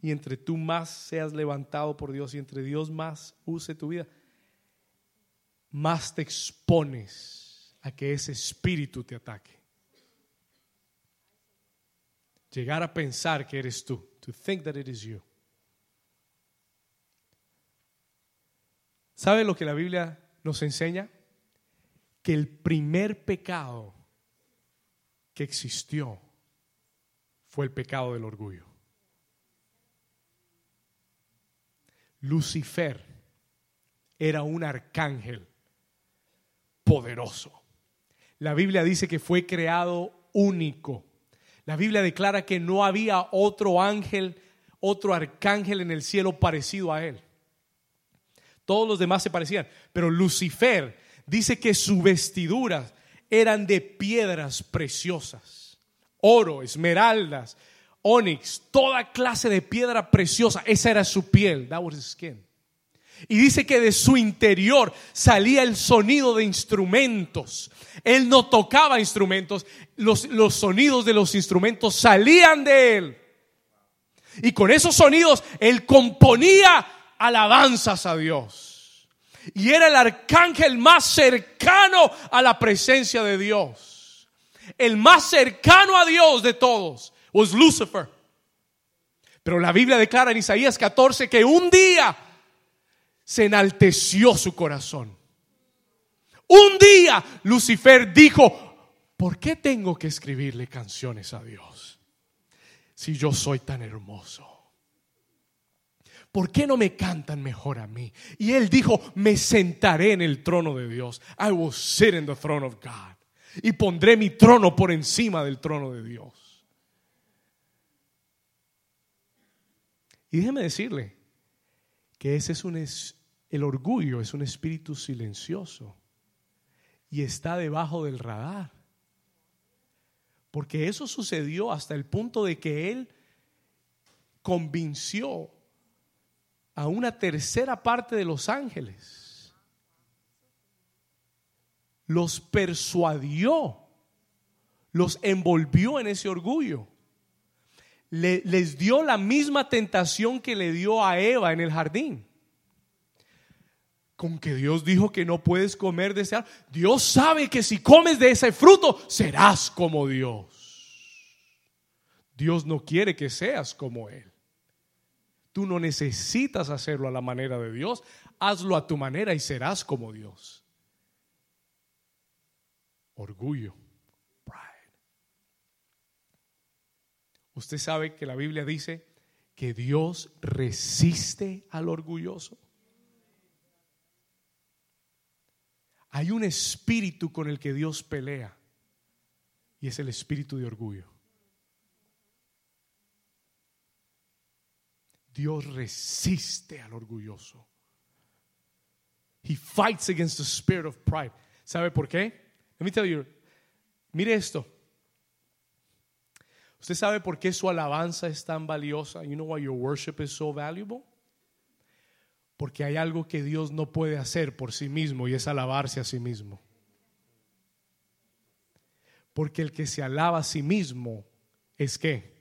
y entre tú más seas levantado por Dios y entre Dios más use tu vida, más te expones a que ese espíritu te ataque. Llegar a pensar que eres tú, to think that it is you. ¿Sabe lo que la Biblia nos enseña? Que el primer pecado que existió fue el pecado del orgullo. Lucifer era un arcángel poderoso. La Biblia dice que fue creado único. La Biblia declara que no había otro ángel, otro arcángel en el cielo parecido a él. Todos los demás se parecían, pero Lucifer dice que sus vestiduras eran de piedras preciosas, oro, esmeraldas, Onyx, toda clase de piedra preciosa. Esa era su piel. That was his skin. Y dice que de su interior salía el sonido de instrumentos. Él no tocaba instrumentos, los, los, sonidos de los instrumentos salían de él. Y con esos sonidos él componía alabanzas a Dios. Y era el arcángel más cercano a la presencia de Dios. El más cercano a Dios de todos was Lucifer. Pero la Biblia declara en Isaías 14 que un día se enalteció su corazón. Un día Lucifer dijo, ¿por qué tengo que escribirle canciones a Dios si yo soy tan hermoso? ¿Por qué no me cantan mejor a mí? Y él dijo, me sentaré en el trono de Dios. I will sit in the throne of God. Y pondré mi trono por encima del trono de Dios. Y déjeme decirle que ese es un el orgullo es un espíritu silencioso y está debajo del radar. Porque eso sucedió hasta el punto de que él convenció a una tercera parte de los ángeles. Los persuadió, los envolvió en ese orgullo les dio la misma tentación que le dio a Eva en el jardín. Con que Dios dijo que no puedes comer de ese árbol. Dios sabe que si comes de ese fruto, serás como Dios. Dios no quiere que seas como Él. Tú no necesitas hacerlo a la manera de Dios. Hazlo a tu manera y serás como Dios. Orgullo. Usted sabe que la Biblia dice que Dios resiste al orgulloso. Hay un espíritu con el que Dios pelea y es el espíritu de orgullo. Dios resiste al orgulloso. He fights against the spirit of pride. ¿Sabe por qué? Let me tell you. Mire esto. ¿Usted sabe por qué su alabanza es tan valiosa? You know why your worship is so valuable? Porque hay algo que Dios no puede hacer por sí mismo y es alabarse a sí mismo. Porque el que se alaba a sí mismo es qué?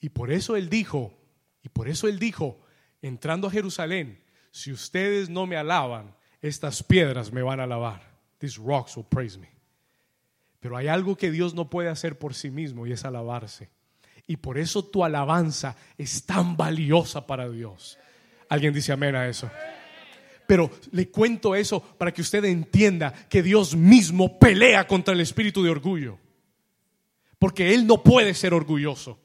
Y por eso él dijo, y por eso él dijo, entrando a Jerusalén, si ustedes no me alaban, estas piedras me van a alabar. These rocks will praise me. Pero hay algo que Dios no puede hacer por sí mismo y es alabarse. Y por eso tu alabanza es tan valiosa para Dios. Alguien dice amén a eso. Pero le cuento eso para que usted entienda que Dios mismo pelea contra el espíritu de orgullo. Porque Él no puede ser orgulloso.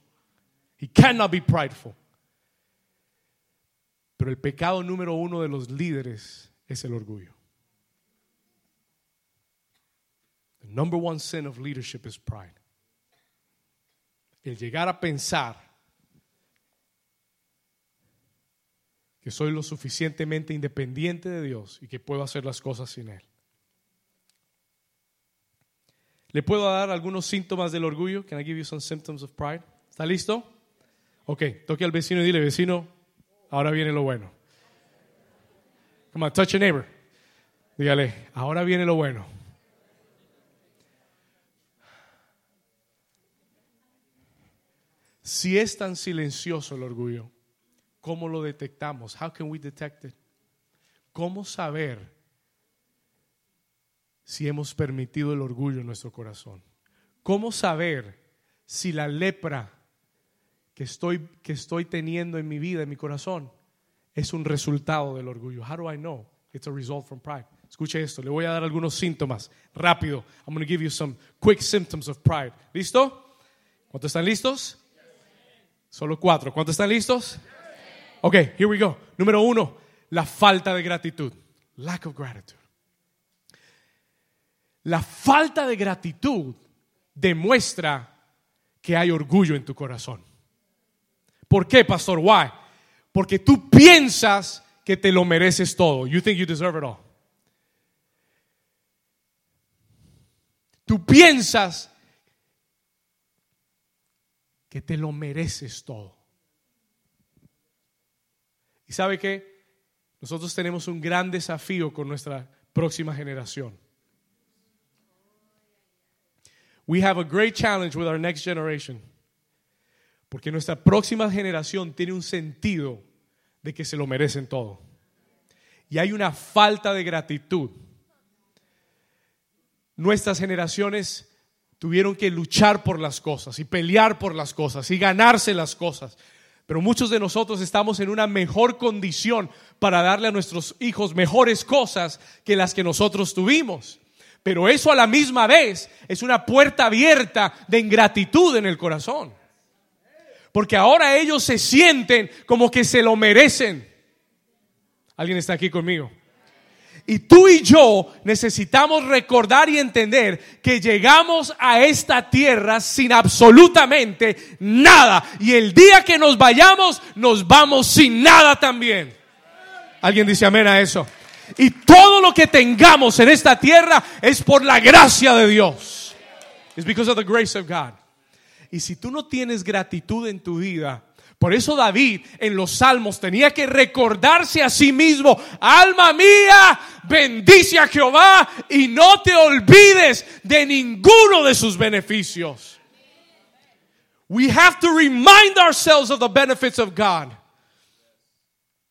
He cannot be prideful. Pero el pecado número uno de los líderes es el orgullo. The number one sin of leadership is pride. El llegar a pensar que soy lo suficientemente independiente de Dios y que puedo hacer las cosas sin Él. ¿Le puedo dar algunos síntomas del orgullo? Can I give you some symptoms of pride? ¿Está listo? Ok, toque al vecino y dile, vecino, ahora viene lo bueno. Come on, touch your neighbor. Dígale, ahora viene lo bueno. Si es tan silencioso el orgullo, ¿cómo lo detectamos? How can we detect it? ¿Cómo saber si hemos permitido el orgullo en nuestro corazón? ¿Cómo saber si la lepra que estoy, que estoy teniendo en mi vida, en mi corazón, es un resultado del orgullo? How do I know it's a result from pride? Escuche esto, le voy a dar algunos síntomas rápido. I'm going to give you some quick symptoms of pride. ¿Listo? ¿Cuántos están listos? Solo cuatro. ¿Cuántos están listos? Ok, here we go. Número uno, la falta de gratitud. Lack of gratitude. La falta de gratitud demuestra que hay orgullo en tu corazón. ¿Por qué, pastor? Why? Porque tú piensas que te lo mereces todo. You think you deserve it all. Tú piensas que te lo mereces todo. Y sabe que nosotros tenemos un gran desafío con nuestra próxima generación. We have a great challenge with our next generation. Porque nuestra próxima generación tiene un sentido de que se lo merecen todo. Y hay una falta de gratitud. Nuestras generaciones tuvieron que luchar por las cosas y pelear por las cosas y ganarse las cosas. Pero muchos de nosotros estamos en una mejor condición para darle a nuestros hijos mejores cosas que las que nosotros tuvimos. Pero eso a la misma vez es una puerta abierta de ingratitud en el corazón. Porque ahora ellos se sienten como que se lo merecen. ¿Alguien está aquí conmigo? Y tú y yo necesitamos recordar y entender que llegamos a esta tierra sin absolutamente nada. Y el día que nos vayamos, nos vamos sin nada también. ¿Alguien dice amén a eso? Y todo lo que tengamos en esta tierra es por la gracia de Dios. It's because of the grace of God. Y si tú no tienes gratitud en tu vida, por eso David en los salmos tenía que recordarse a sí mismo, alma mía, bendice a Jehová y no te olvides de ninguno de sus beneficios. We have to remind ourselves of the benefits of God.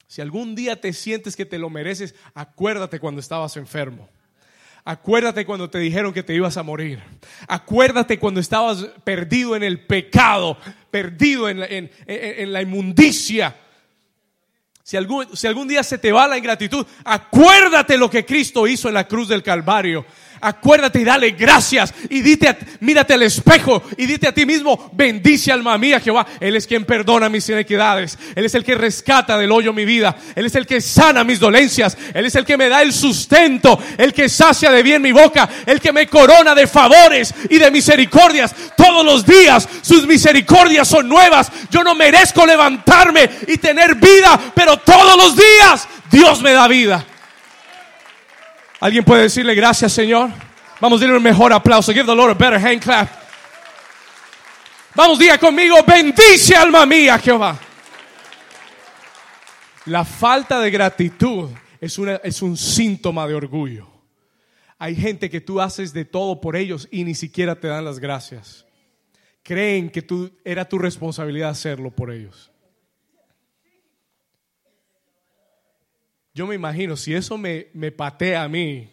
Si algún día te sientes que te lo mereces, acuérdate cuando estabas enfermo. Acuérdate cuando te dijeron que te ibas a morir. Acuérdate cuando estabas perdido en el pecado, perdido en la, en, la inmundicia. Si algún, si algún día se te va la ingratitud, acuérdate lo que Cristo hizo en la cruz del Calvario acuérdate y dale gracias y dite, mírate al espejo y dite a ti mismo, bendice alma mía Jehová. Él es quien perdona mis inequidades. Él es el que rescata del hoyo mi vida. Él es el que sana mis dolencias. Él es el que me da el sustento, el que sacia de bien mi boca, el que me corona de favores y de misericordias. Todos los días sus misericordias son nuevas. Yo no merezco levantarme y tener vida, pero todos los días Dios me da vida. ¿Alguien puede decirle gracias, Señor? Vamos a darle un mejor aplauso. Give the Lord a better hand clap. Vamos, diga conmigo, bendice alma mía, Jehová. La falta de gratitud es, es un síntoma de orgullo. Hay gente que tú haces de todo por ellos y ni siquiera te dan las gracias. Creen que tú, era tu responsabilidad hacerlo por ellos. Yo me imagino, si eso me, me patea a mí,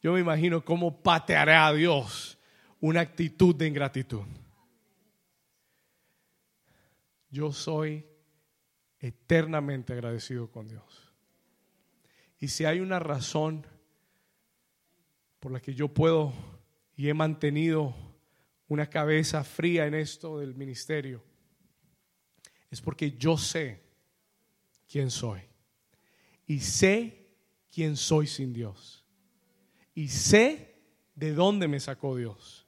yo me imagino cómo pateará a Dios una actitud de ingratitud. Yo soy eternamente agradecido con Dios. Y si hay una razón por la que yo puedo y he mantenido una cabeza fría en esto del ministerio, es porque yo sé quién soy. Y sé quién soy sin Dios. Y sé de dónde me sacó Dios.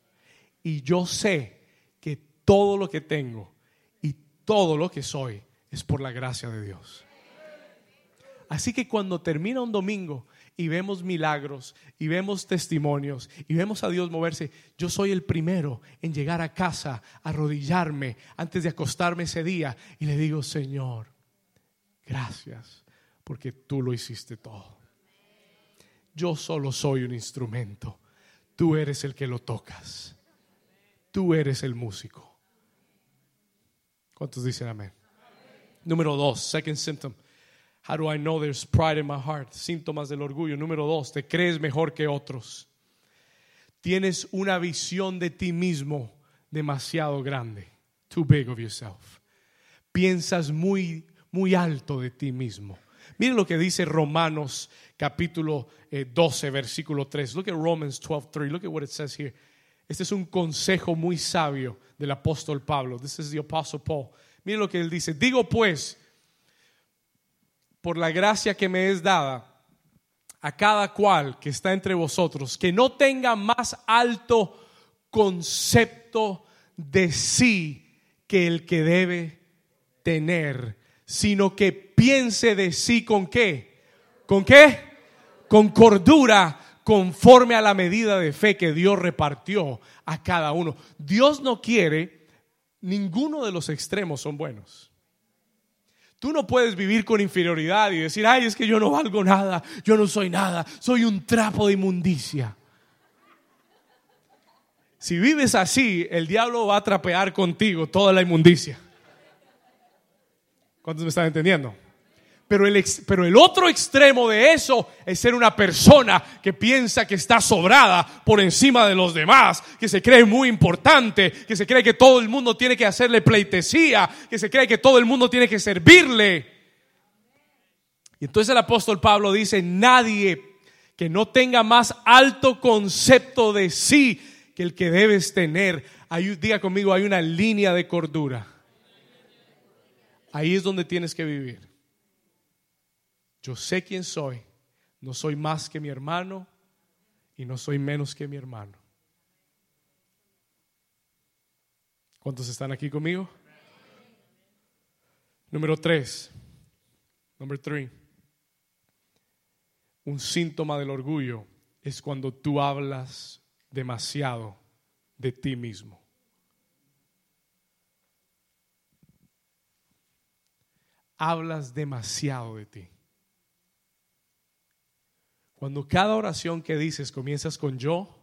Y yo sé que todo lo que tengo y todo lo que soy es por la gracia de Dios. Así que cuando termina un domingo y vemos milagros y vemos testimonios y vemos a Dios moverse, yo soy el primero en llegar a casa, arrodillarme antes de acostarme ese día y le digo, Señor, gracias porque tú lo hiciste todo. Yo solo soy un instrumento, tú eres el que lo tocas, tú eres el músico. ¿Cuántos dicen amén? Número dos, second symptom. How do I know there's pride in my heart? Síntomas del orgullo. Número dos, te crees mejor que otros. Tienes una visión de ti mismo demasiado grande. Too big of yourself. Piensas muy, muy alto de ti mismo. Mire lo que dice Romanos capítulo 12, eh, versículo 3. Look at Romans 12, 3. Look at what it says here. Este es un consejo muy sabio del apóstol Pablo. This is the apostle Paul. Mire lo que él dice. Digo pues, por la gracia que me es dada a cada cual que está entre vosotros, que no tenga más alto concepto de sí que el que debe tener, sino que piense de sí con qué, con qué, con cordura, conforme a la medida de fe que Dios repartió a cada uno. Dios no quiere, ninguno de los extremos son buenos. Tú no puedes vivir con inferioridad y decir, ay, es que yo no valgo nada, yo no soy nada, soy un trapo de inmundicia. Si vives así, el diablo va a trapear contigo toda la inmundicia. ¿Cuántos me están entendiendo? Pero el, otro extremo de eso es ser una persona que piensa que está sobrada por encima de los demás, que se cree muy importante, que se cree que todo el mundo tiene que hacerle pleitesía, que se cree que todo el mundo tiene que servirle. Y entonces el apóstol Pablo dice, nadie que no tenga más alto concepto de sí que el que debes tener. diga conmigo, hay una línea de cordura. Ahí es donde tienes que vivir. Yo sé quién soy. No soy más que mi hermano y no soy menos que mi hermano. ¿Cuántos están aquí conmigo? Número tres. Número tres. Un síntoma del orgullo es cuando tú hablas demasiado de ti mismo. Hablas demasiado de ti. Cuando cada oración que dices comienzas con yo,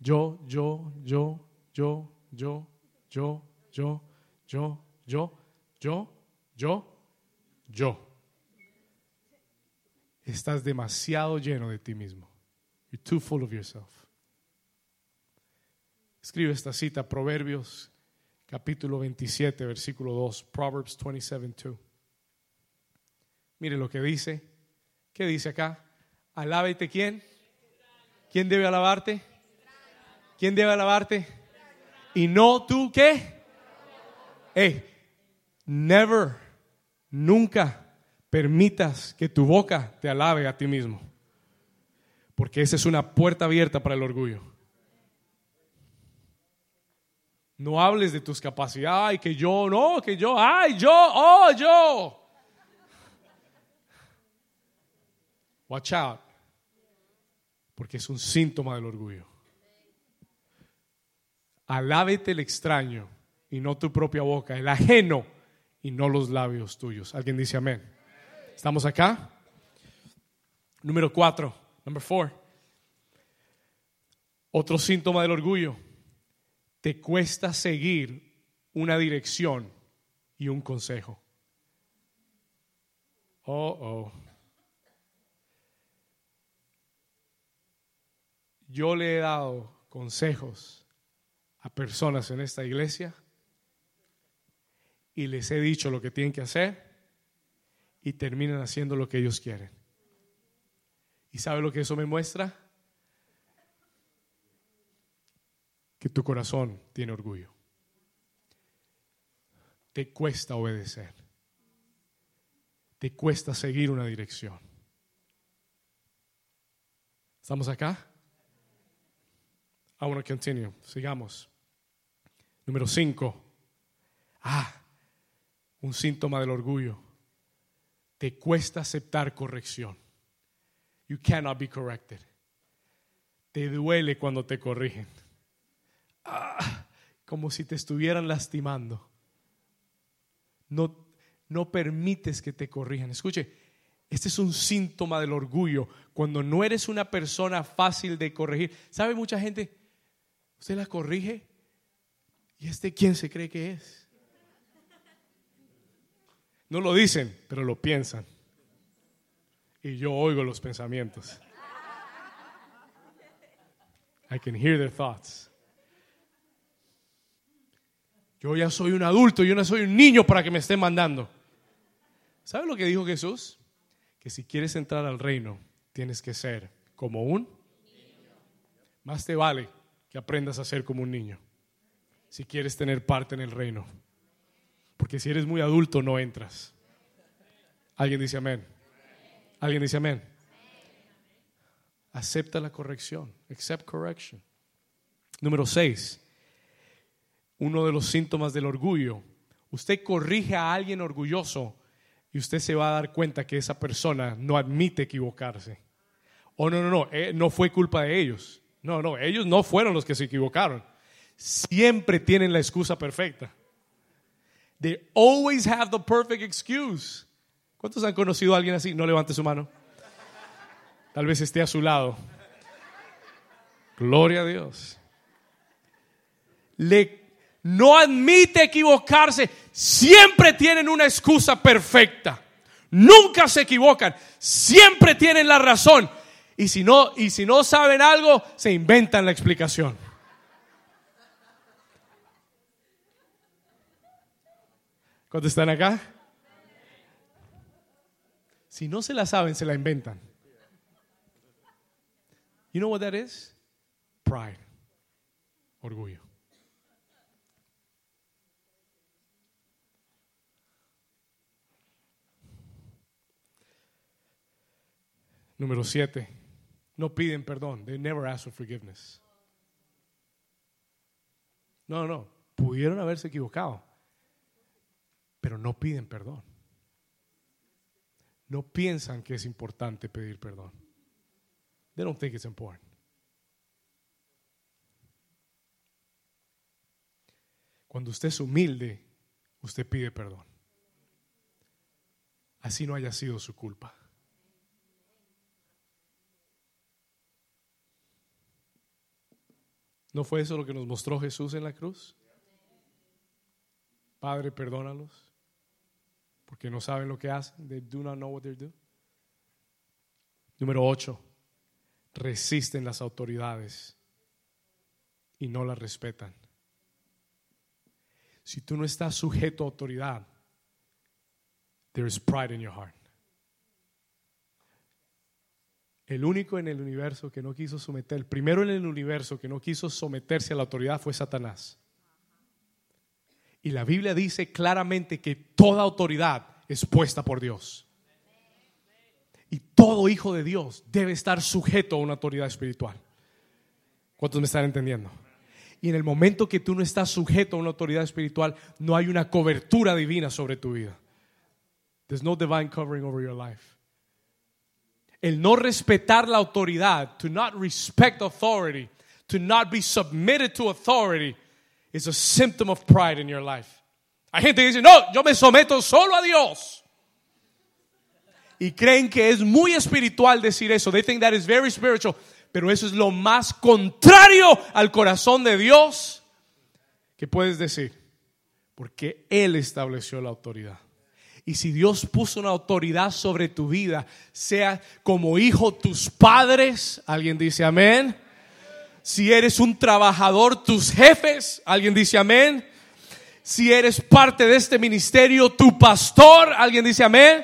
yo, yo, yo, yo, yo, yo, yo, yo, yo, yo, yo, yo. Estás demasiado lleno de ti mismo. You're too full of yourself. Escribe esta cita, Proverbios capítulo 27, versículo 2, Proverbs 27, 2. Mire lo que dice. ¿Qué dice acá? Alábete quién? ¿Quién debe alabarte? ¿Quién debe alabarte? Y no tú qué? Hey, never, nunca permitas que tu boca te alabe a ti mismo. Porque esa es una puerta abierta para el orgullo. No hables de tus capacidades, ay, que yo, no, que yo, ay, yo, oh, yo. Watch out. Porque es un síntoma del orgullo. Alábete el extraño y no tu propia boca, el ajeno y no los labios tuyos. ¿Alguien dice amén? ¿Estamos acá? Número cuatro, number four. Otro síntoma del orgullo te cuesta seguir una dirección y un consejo. Oh, oh. Yo le he dado consejos a personas en esta iglesia y les he dicho lo que tienen que hacer y terminan haciendo lo que ellos quieren. ¿Y sabe lo que eso me muestra? Que tu corazón tiene orgullo. Te cuesta obedecer. Te cuesta seguir una dirección. ¿Estamos acá? I want to continue. Sigamos. Número 5. Ah, un síntoma del orgullo. Te cuesta aceptar corrección. You cannot be corrected. Te duele cuando te corrigen. Como si te estuvieran lastimando. No, no permites que te corrijan. Escuche, este es un síntoma del orgullo. Cuando no eres una persona fácil de corregir. ¿Sabe mucha gente? Usted la corrige. ¿Y este quién se cree que es? No lo dicen, pero lo piensan. Y yo oigo los pensamientos. I can hear their thoughts. Yo ya soy un adulto, yo no soy un niño para que me estén mandando. ¿Sabe lo que dijo Jesús? Que si quieres entrar al reino, tienes que ser como un Más te vale que aprendas a ser como un niño. Si quieres tener parte en el reino. Porque si eres muy adulto no entras. Alguien dice amén. Alguien dice amén. Acepta la corrección. Accept correction. Número 6. Uno de los síntomas del orgullo. Usted corrige a alguien orgulloso y usted se va a dar cuenta que esa persona no admite equivocarse. Oh, no, no, no, eh, no fue culpa de ellos. No, no, ellos no fueron los que se equivocaron. Siempre tienen la excusa perfecta. They always have the perfect excuse. ¿Cuántos han conocido a alguien así? No levante su mano. Tal vez esté a su lado. Gloria a Dios. Le, no admite equivocarse. Siempre tienen una excusa perfecta. Nunca se equivocan. Siempre tienen la razón. Y si no, y si no saben algo, se inventan la explicación. ¿Cuántos están acá? Si no se la saben, se la inventan. You know what that is? Pride. Orgullo. Número siete. No piden perdón. They never ask for forgiveness. No, no. Pudieron haberse equivocado pero no piden perdón. No piensan que es importante pedir perdón. They don't think it's important. Cuando usted es humilde, usted pide perdón. Así no haya sido su culpa. ¿No fue eso lo que nos mostró Jesús en la cruz? Padre, perdónalos porque no saben lo que hacen. They do not know what they're doing. Número 8. Resisten las autoridades y no las respetan. Si tú no estás sujeto a autoridad, there is pride in your heart. El único en el universo que no quiso someter, el primero en el universo que no quiso someterse a la autoridad fue Satanás. Y la Biblia dice claramente que toda autoridad es puesta por Dios. Y todo hijo de Dios debe estar sujeto a una autoridad espiritual. ¿Cuántos me están entendiendo? Y en el momento que tú no estás sujeto a una autoridad espiritual, no hay una cobertura divina sobre tu vida. There's no divine covering over your life. El no respetar la autoridad, to not respect authority, to not be submitted to authority, is a symptom of pride in your life. Hay gente que dice, no, yo me someto solo a Dios. Y creen que es muy espiritual decir eso. They think that is very spiritual. Pero eso es lo más contrario al corazón de Dios que puedes decir. Porque Él estableció la autoridad. Y si Dios puso una autoridad sobre tu vida, sea como hijo tus padres, alguien dice amén Si eres un trabajador, tus jefes, alguien dice amén. Si eres parte de este ministerio, tu pastor, alguien dice amén.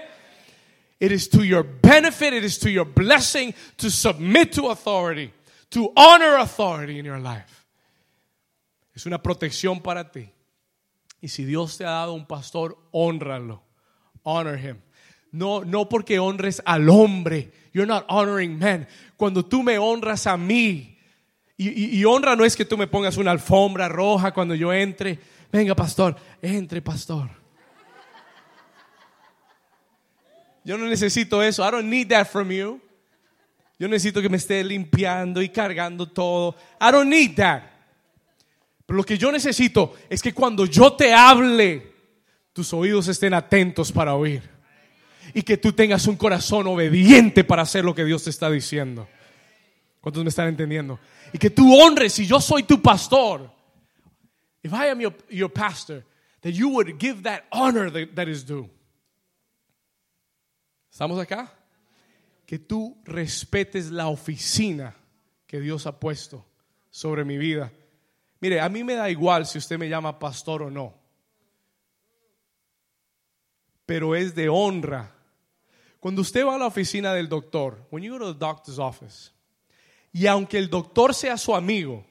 It is to your benefit, it is to your blessing to submit to authority, to honor authority in your life. Es una protección para ti. Y si Dios te ha dado un pastor, honralo. Honor him. No, no porque honres al hombre. You're not honoring men. Cuando tú me honras a mí, y, y honra no es que tú me pongas una alfombra roja cuando yo entre. Venga, pastor, entre, pastor. Yo no necesito eso. I don't need that from you. Yo necesito que me esté limpiando y cargando todo. I don't need that. Pero lo que yo necesito es que cuando yo te hable, tus oídos estén atentos para oír. Y que tú tengas un corazón obediente para hacer lo que Dios te está diciendo. ¿Cuántos me están entendiendo? Y que tú honres, si yo soy tu pastor, if I am your, pastor, that you would give that honor that, that is due. ¿Estamos acá? Que tú respetes la oficina que Dios ha puesto sobre mi vida. Mire, a mí me da igual si usted me llama pastor o no. Pero es de honra. Cuando usted va a la oficina del doctor, when you go to the doctor's office, y aunque el doctor sea su amigo,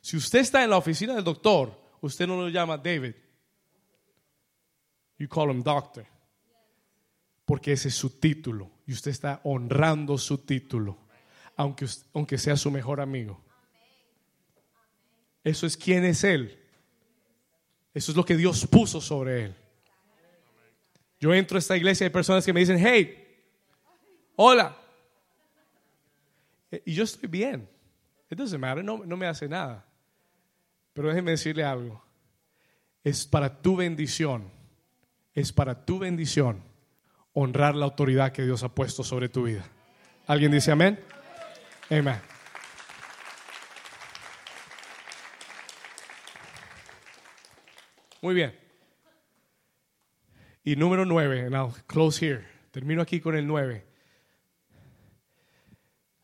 si usted está en la oficina del doctor, usted no lo llama David. You call him doctor porque ese es su título y usted está honrando su título, aunque, aunque sea su mejor amigo. Eso es quién es Él. Eso es lo que Dios puso sobre Él. Yo entro a esta iglesia y hay personas que me dicen, hey, hola. Y yo estoy bien. It doesn't matter, no, no me hace nada. Pero déjeme decirle algo. Es para tu bendición. Es para tu bendición honrar la autoridad que Dios ha puesto sobre tu vida. ¿Alguien dice amén? Amén. Muy bien. Y número nueve, and I'll close here. Termino aquí con el nueve.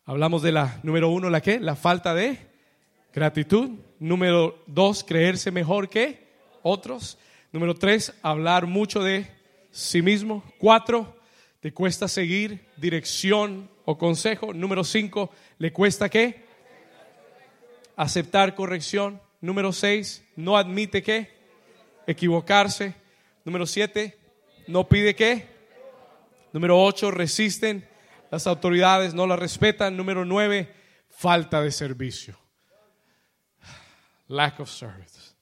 Hablamos de la número uno, la qué? La falta de gratitud. Número dos, creerse mejor que otros. Número tres, hablar mucho de sí mismo. Cuatro, te cuesta seguir dirección o consejo. Número cinco, le cuesta qué? Aceptar corrección. Número seis, no admite qué? Equivocarse. Número siete, no pide qué? Número ocho, resisten. Las autoridades no la respetan. Número nueve, falta de servicio. Lack of service.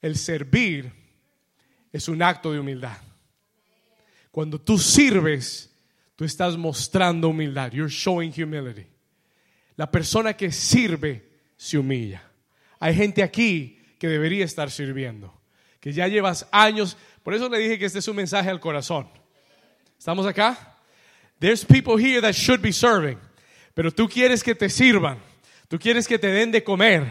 El servir es un acto de humildad. Cuando tú sirves, tú estás mostrando humildad. You're showing humility. La persona que sirve se humilla. Hay gente aquí que debería estar sirviendo, que ya llevas años. Por eso le dije que este es un mensaje al corazón. ¿Estamos acá? There's people here that should be serving, pero tú quieres que te sirvan, tú quieres que te den de comer,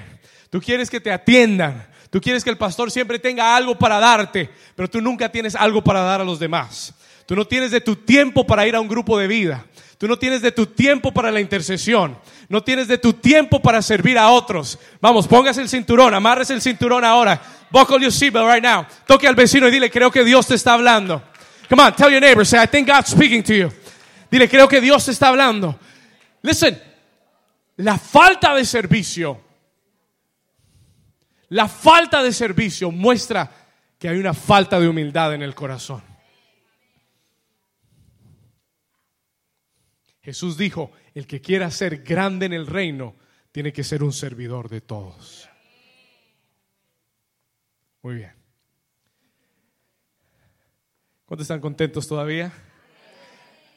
tú quieres que te atiendan, tú quieres que el pastor siempre tenga algo para darte, pero tú nunca tienes algo para dar a los demás. Tú no tienes de tu tiempo para ir a un grupo de vida. Tú no tienes de tu tiempo para la intercesión. No tienes de tu tiempo para servir a otros. Vamos, póngase el cinturón, amarres el cinturón ahora. Buckle your seatbelt right now. Toque al vecino y dile, creo que Dios te está hablando. Come on, tell your neighbor, say, I think God's speaking to you. Dile, creo que Dios te está hablando. Listen, la falta de servicio, la falta de servicio muestra que hay una falta de humildad en el corazón. Jesús dijo, el que quiera ser grande en el reino tiene que ser un servidor de todos. Muy bien. ¿Cuántos están contentos todavía?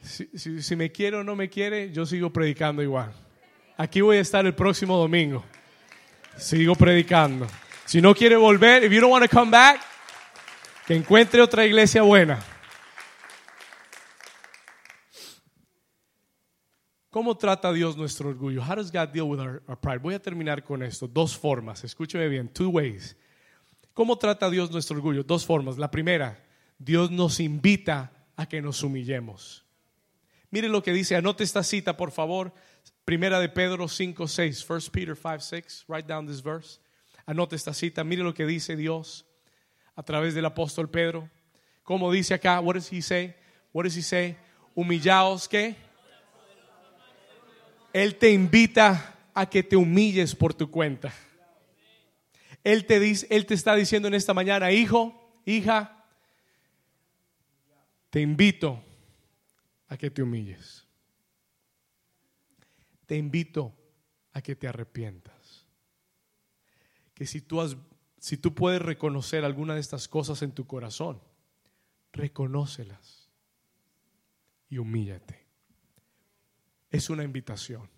Si, me quiere o no me quiere, yo sigo predicando igual. Aquí voy a estar el próximo domingo. Sigo predicando. Si no quiere volver, if you don't want to come back, que encuentre otra iglesia buena. ¿Cómo trata Dios nuestro orgullo? How does God deal with our, pride? Voy a terminar con esto. Dos formas. Escúcheme bien. Two ways. ¿Cómo trata Dios nuestro orgullo? Dos formas. La primera, Dios nos invita a que nos humillemos. Mire lo que dice. Anote esta cita, por favor. Primera de Pedro 5, 6. 1 Peter 5, 6. Write down this verse. Anote esta cita. Mire lo que dice Dios a través del apóstol Pedro. Como dice acá, what does he say? What does he say? Humillaos, ¿qué? Él te invita a que te humilles por tu cuenta. Él te dice, él te está diciendo en esta mañana, hijo, hija, te invito a que te humilles. Te invito a que te arrepientas. Que si tú has si tú puedes reconocer alguna de estas cosas en tu corazón, reconócelas y humíllate. Es una invitación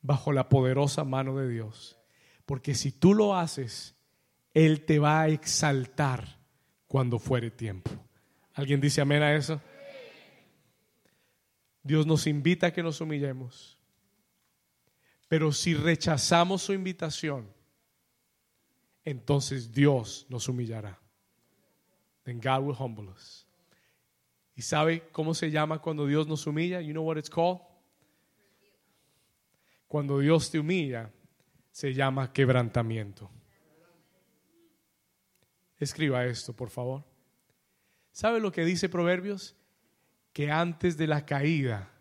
bajo la poderosa mano de Dios. Porque si tú lo haces, Él te va a exaltar cuando fuere tiempo. ¿Alguien dice amén a eso? Dios nos invita a que nos humillemos. Pero si rechazamos su invitación, entonces Dios nos humillará. Then God will humble us. ¿Y sabe cómo se llama cuando Dios nos humilla? You know what it's called? Cuando Dios te humilla, se llama quebrantamiento. Escriba esto, por favor. ¿Sabe lo que dice Proverbios? Que antes de la caída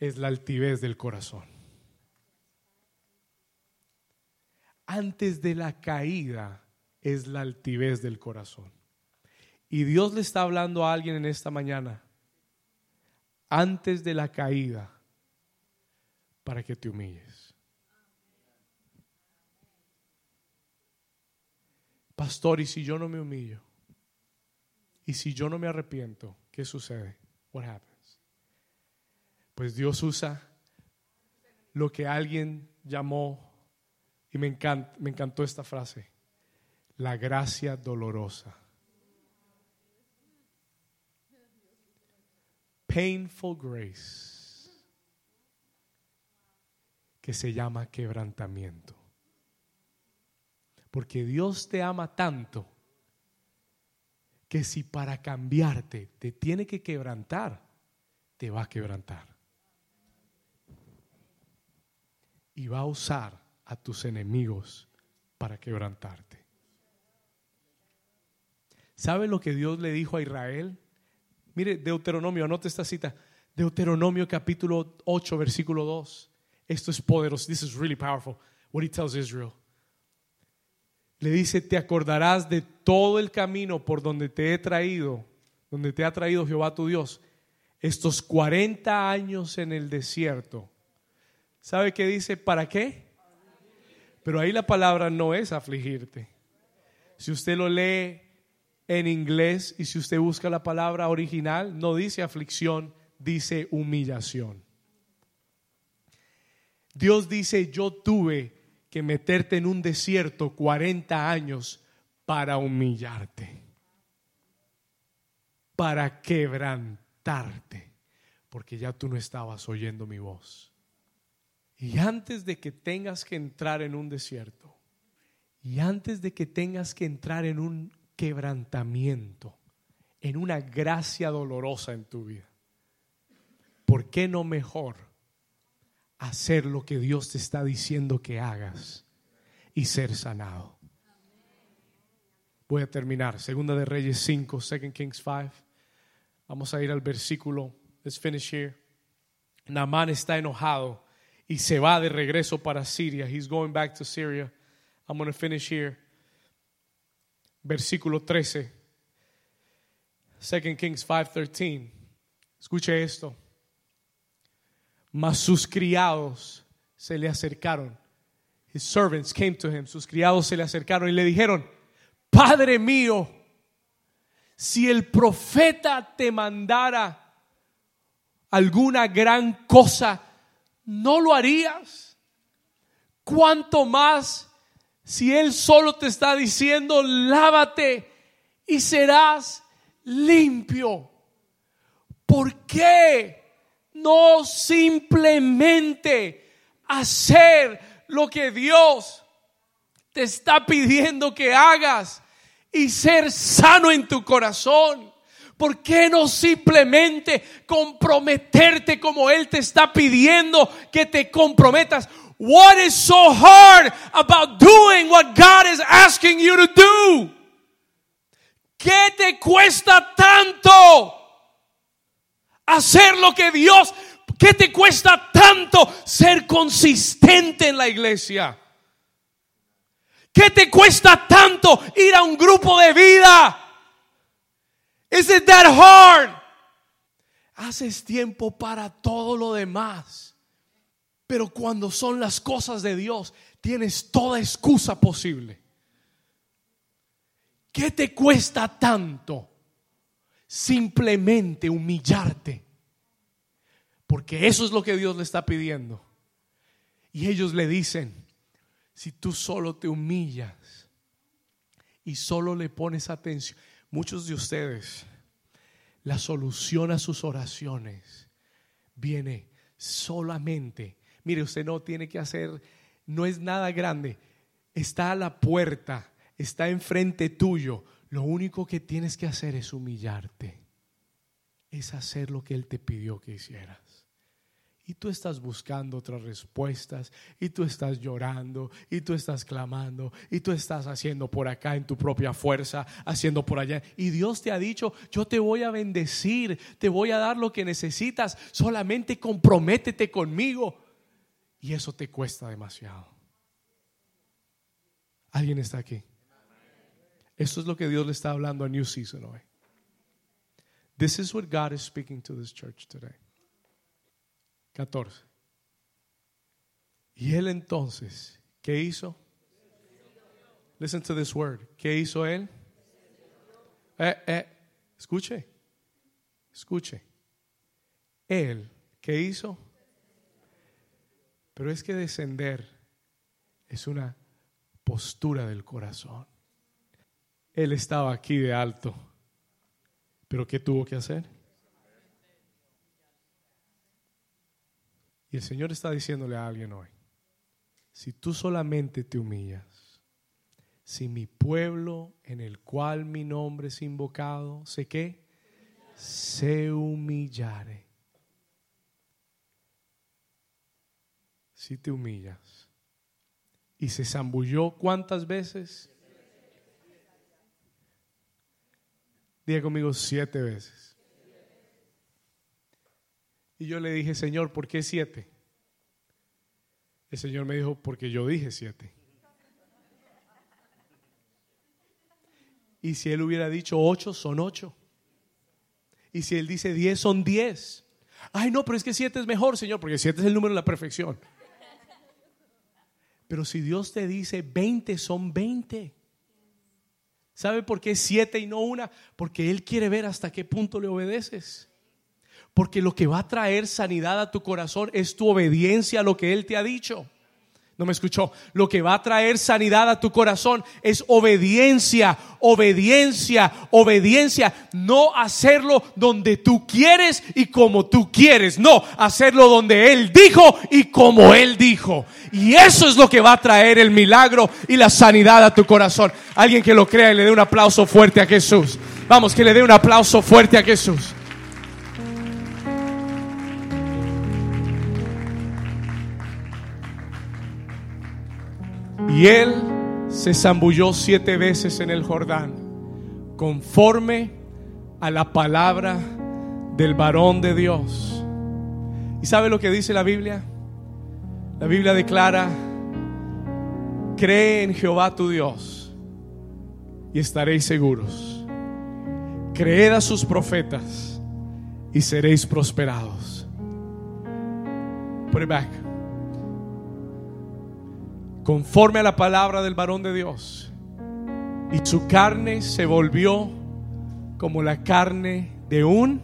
es la altivez del corazón. antes de la caída es la altivez del corazón. Y Dios le está hablando a alguien en esta mañana, antes de la caída, para que te humilles. Pastor, ¿y si yo no me humillo? ¿Y si yo no me arrepiento? ¿Qué sucede? What happens? Pues Dios usa lo que alguien llamó y me, me encantó esta frase, la gracia dolorosa. Painful grace, que se llama quebrantamiento. Porque Dios te ama tanto que si para cambiarte te tiene que quebrantar, te va a quebrantar. Y va a usar a tus enemigos para quebrantarte. ¿Sabe lo que Dios le dijo a Israel? Mire, Deuteronomio, anote esta cita. Deuteronomio capítulo 8, versículo 2. Esto es poderoso. This is really powerful. What he tells Israel. Le dice, te acordarás de todo el camino por donde te he traído, donde te ha traído Jehová tu Dios, estos 40 años en el desierto. ¿Sabe qué dice? ¿Para qué? Pero ahí la palabra no es afligirte. Si usted lo lee en inglés y si usted busca la palabra original, no dice aflicción, dice humillación. Dios dice, yo tuve que meterte en un desierto 40 años para humillarte, para quebrantarte, porque ya tú no estabas oyendo mi voz. Y antes de que tengas que entrar en un desierto, y antes de que tengas que entrar en un quebrantamiento, en una gracia dolorosa en tu vida, ¿por qué no mejor hacer lo que Dios te está diciendo que hagas y ser sanado? Voy a terminar. Segunda de Reyes 5, 2 Kings 5. Vamos a ir al versículo. Let's finish here. Naamán está enojado y se va de regreso para Siria. He's going back to Syria. I'm going to finish here. Versículo 13. 2 Kings 5:13. Escuche esto. Mas sus criados se le acercaron. His servants came to him. Sus criados se le acercaron y le dijeron, Padre mío, si el profeta te mandara alguna gran cosa, ¿no lo harías? ¿Cuánto más si Él solo te está diciendo, lávate y serás limpio? ¿Por qué no simplemente hacer lo que Dios te está pidiendo que hagas y ser sano en tu corazón? ¿Por qué no simplemente comprometerte como Él te está pidiendo que te comprometas? What is so hard about doing what God is asking you to do? ¿Qué te cuesta tanto hacer lo que Dios, qué te cuesta tanto ser consistente en la iglesia? ¿Qué te cuesta tanto ir a un grupo de vida? Is it that hard? Haces tiempo para todo lo demás. Pero cuando son las cosas de Dios, tienes toda excusa posible. ¿Qué te cuesta tanto? Simplemente humillarte. Porque eso es lo que Dios le está pidiendo. Y ellos le dicen, si tú solo te humillas y solo le pones atención. Muchos de ustedes, la solución a sus oraciones viene solamente. Mire, usted no tiene que hacer, no es nada grande. Está a la puerta, está enfrente tuyo. Lo único que tienes que hacer es humillarte. Es hacer lo que Él te pidió que hicieras y tú estás buscando otras respuestas, y tú estás llorando, y tú estás clamando, y tú estás haciendo por acá en tu propia fuerza, haciendo por allá. Y Dios te ha dicho, yo te voy a bendecir, te voy a dar lo que necesitas, solamente comprométete conmigo. Y eso te cuesta demasiado. ¿Alguien está aquí? Esto es lo que Dios le está hablando a New Season hoy. This is what God is speaking to this church today. 14. Y él entonces, ¿qué hizo? Listen to this word. ¿Qué hizo él? Eh, eh, escuche, escuche. Él, ¿qué hizo? Pero es que descender es una postura del corazón. Él estaba aquí de alto, pero ¿qué tuvo que hacer? Y el Señor está diciéndole a alguien hoy, si tú solamente te humillas, si mi pueblo en el cual mi nombre es invocado, ¿sé qué? Se humillare. Si te humillas. Y se zambulló cuántas veces? Diga conmigo siete veces. Y yo le dije, Señor, ¿por qué siete? El Señor me dijo, porque yo dije siete. Y si Él hubiera dicho ocho, son ocho. Y si Él dice diez, son diez. Ay, no, pero es que siete es mejor, Señor, porque siete es el número de la perfección. Pero si Dios te dice veinte, son veinte. ¿Sabe por qué siete y no una? Porque Él quiere ver hasta qué punto le obedeces. Porque lo que va a traer sanidad a tu corazón es tu obediencia a lo que Él te ha dicho. No me escuchó. Lo que va a traer sanidad a tu corazón es obediencia, obediencia, obediencia. No hacerlo donde tú quieres y como tú quieres. No, hacerlo donde Él dijo y como Él dijo. Y eso es lo que va a traer el milagro y la sanidad a tu corazón. Alguien que lo crea y le dé un aplauso fuerte a Jesús. Vamos, que le dé un aplauso fuerte a Jesús. Y él se zambulló siete veces en el Jordán, conforme a la palabra del varón de Dios. ¿Y sabe lo que dice la Biblia? La Biblia declara, cree en Jehová tu Dios y estaréis seguros. Creed a sus profetas y seréis prosperados. Put it back conforme a la palabra del varón de Dios. Y su carne se volvió como la carne de un,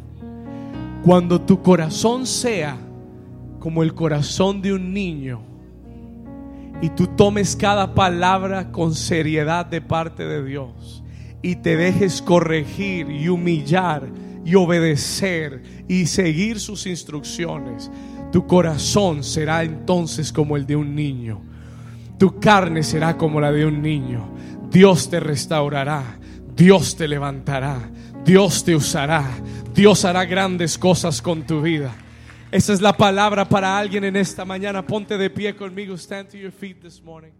cuando tu corazón sea como el corazón de un niño, y tú tomes cada palabra con seriedad de parte de Dios, y te dejes corregir y humillar y obedecer y seguir sus instrucciones, tu corazón será entonces como el de un niño tu carne será como la de un niño. Dios te restaurará. Dios te levantará, Dios te usará, Dios hará grandes cosas con tu vida. Esa es la palabra para alguien en esta mañana. Ponte de pie conmigo. Stand to your feet this morning.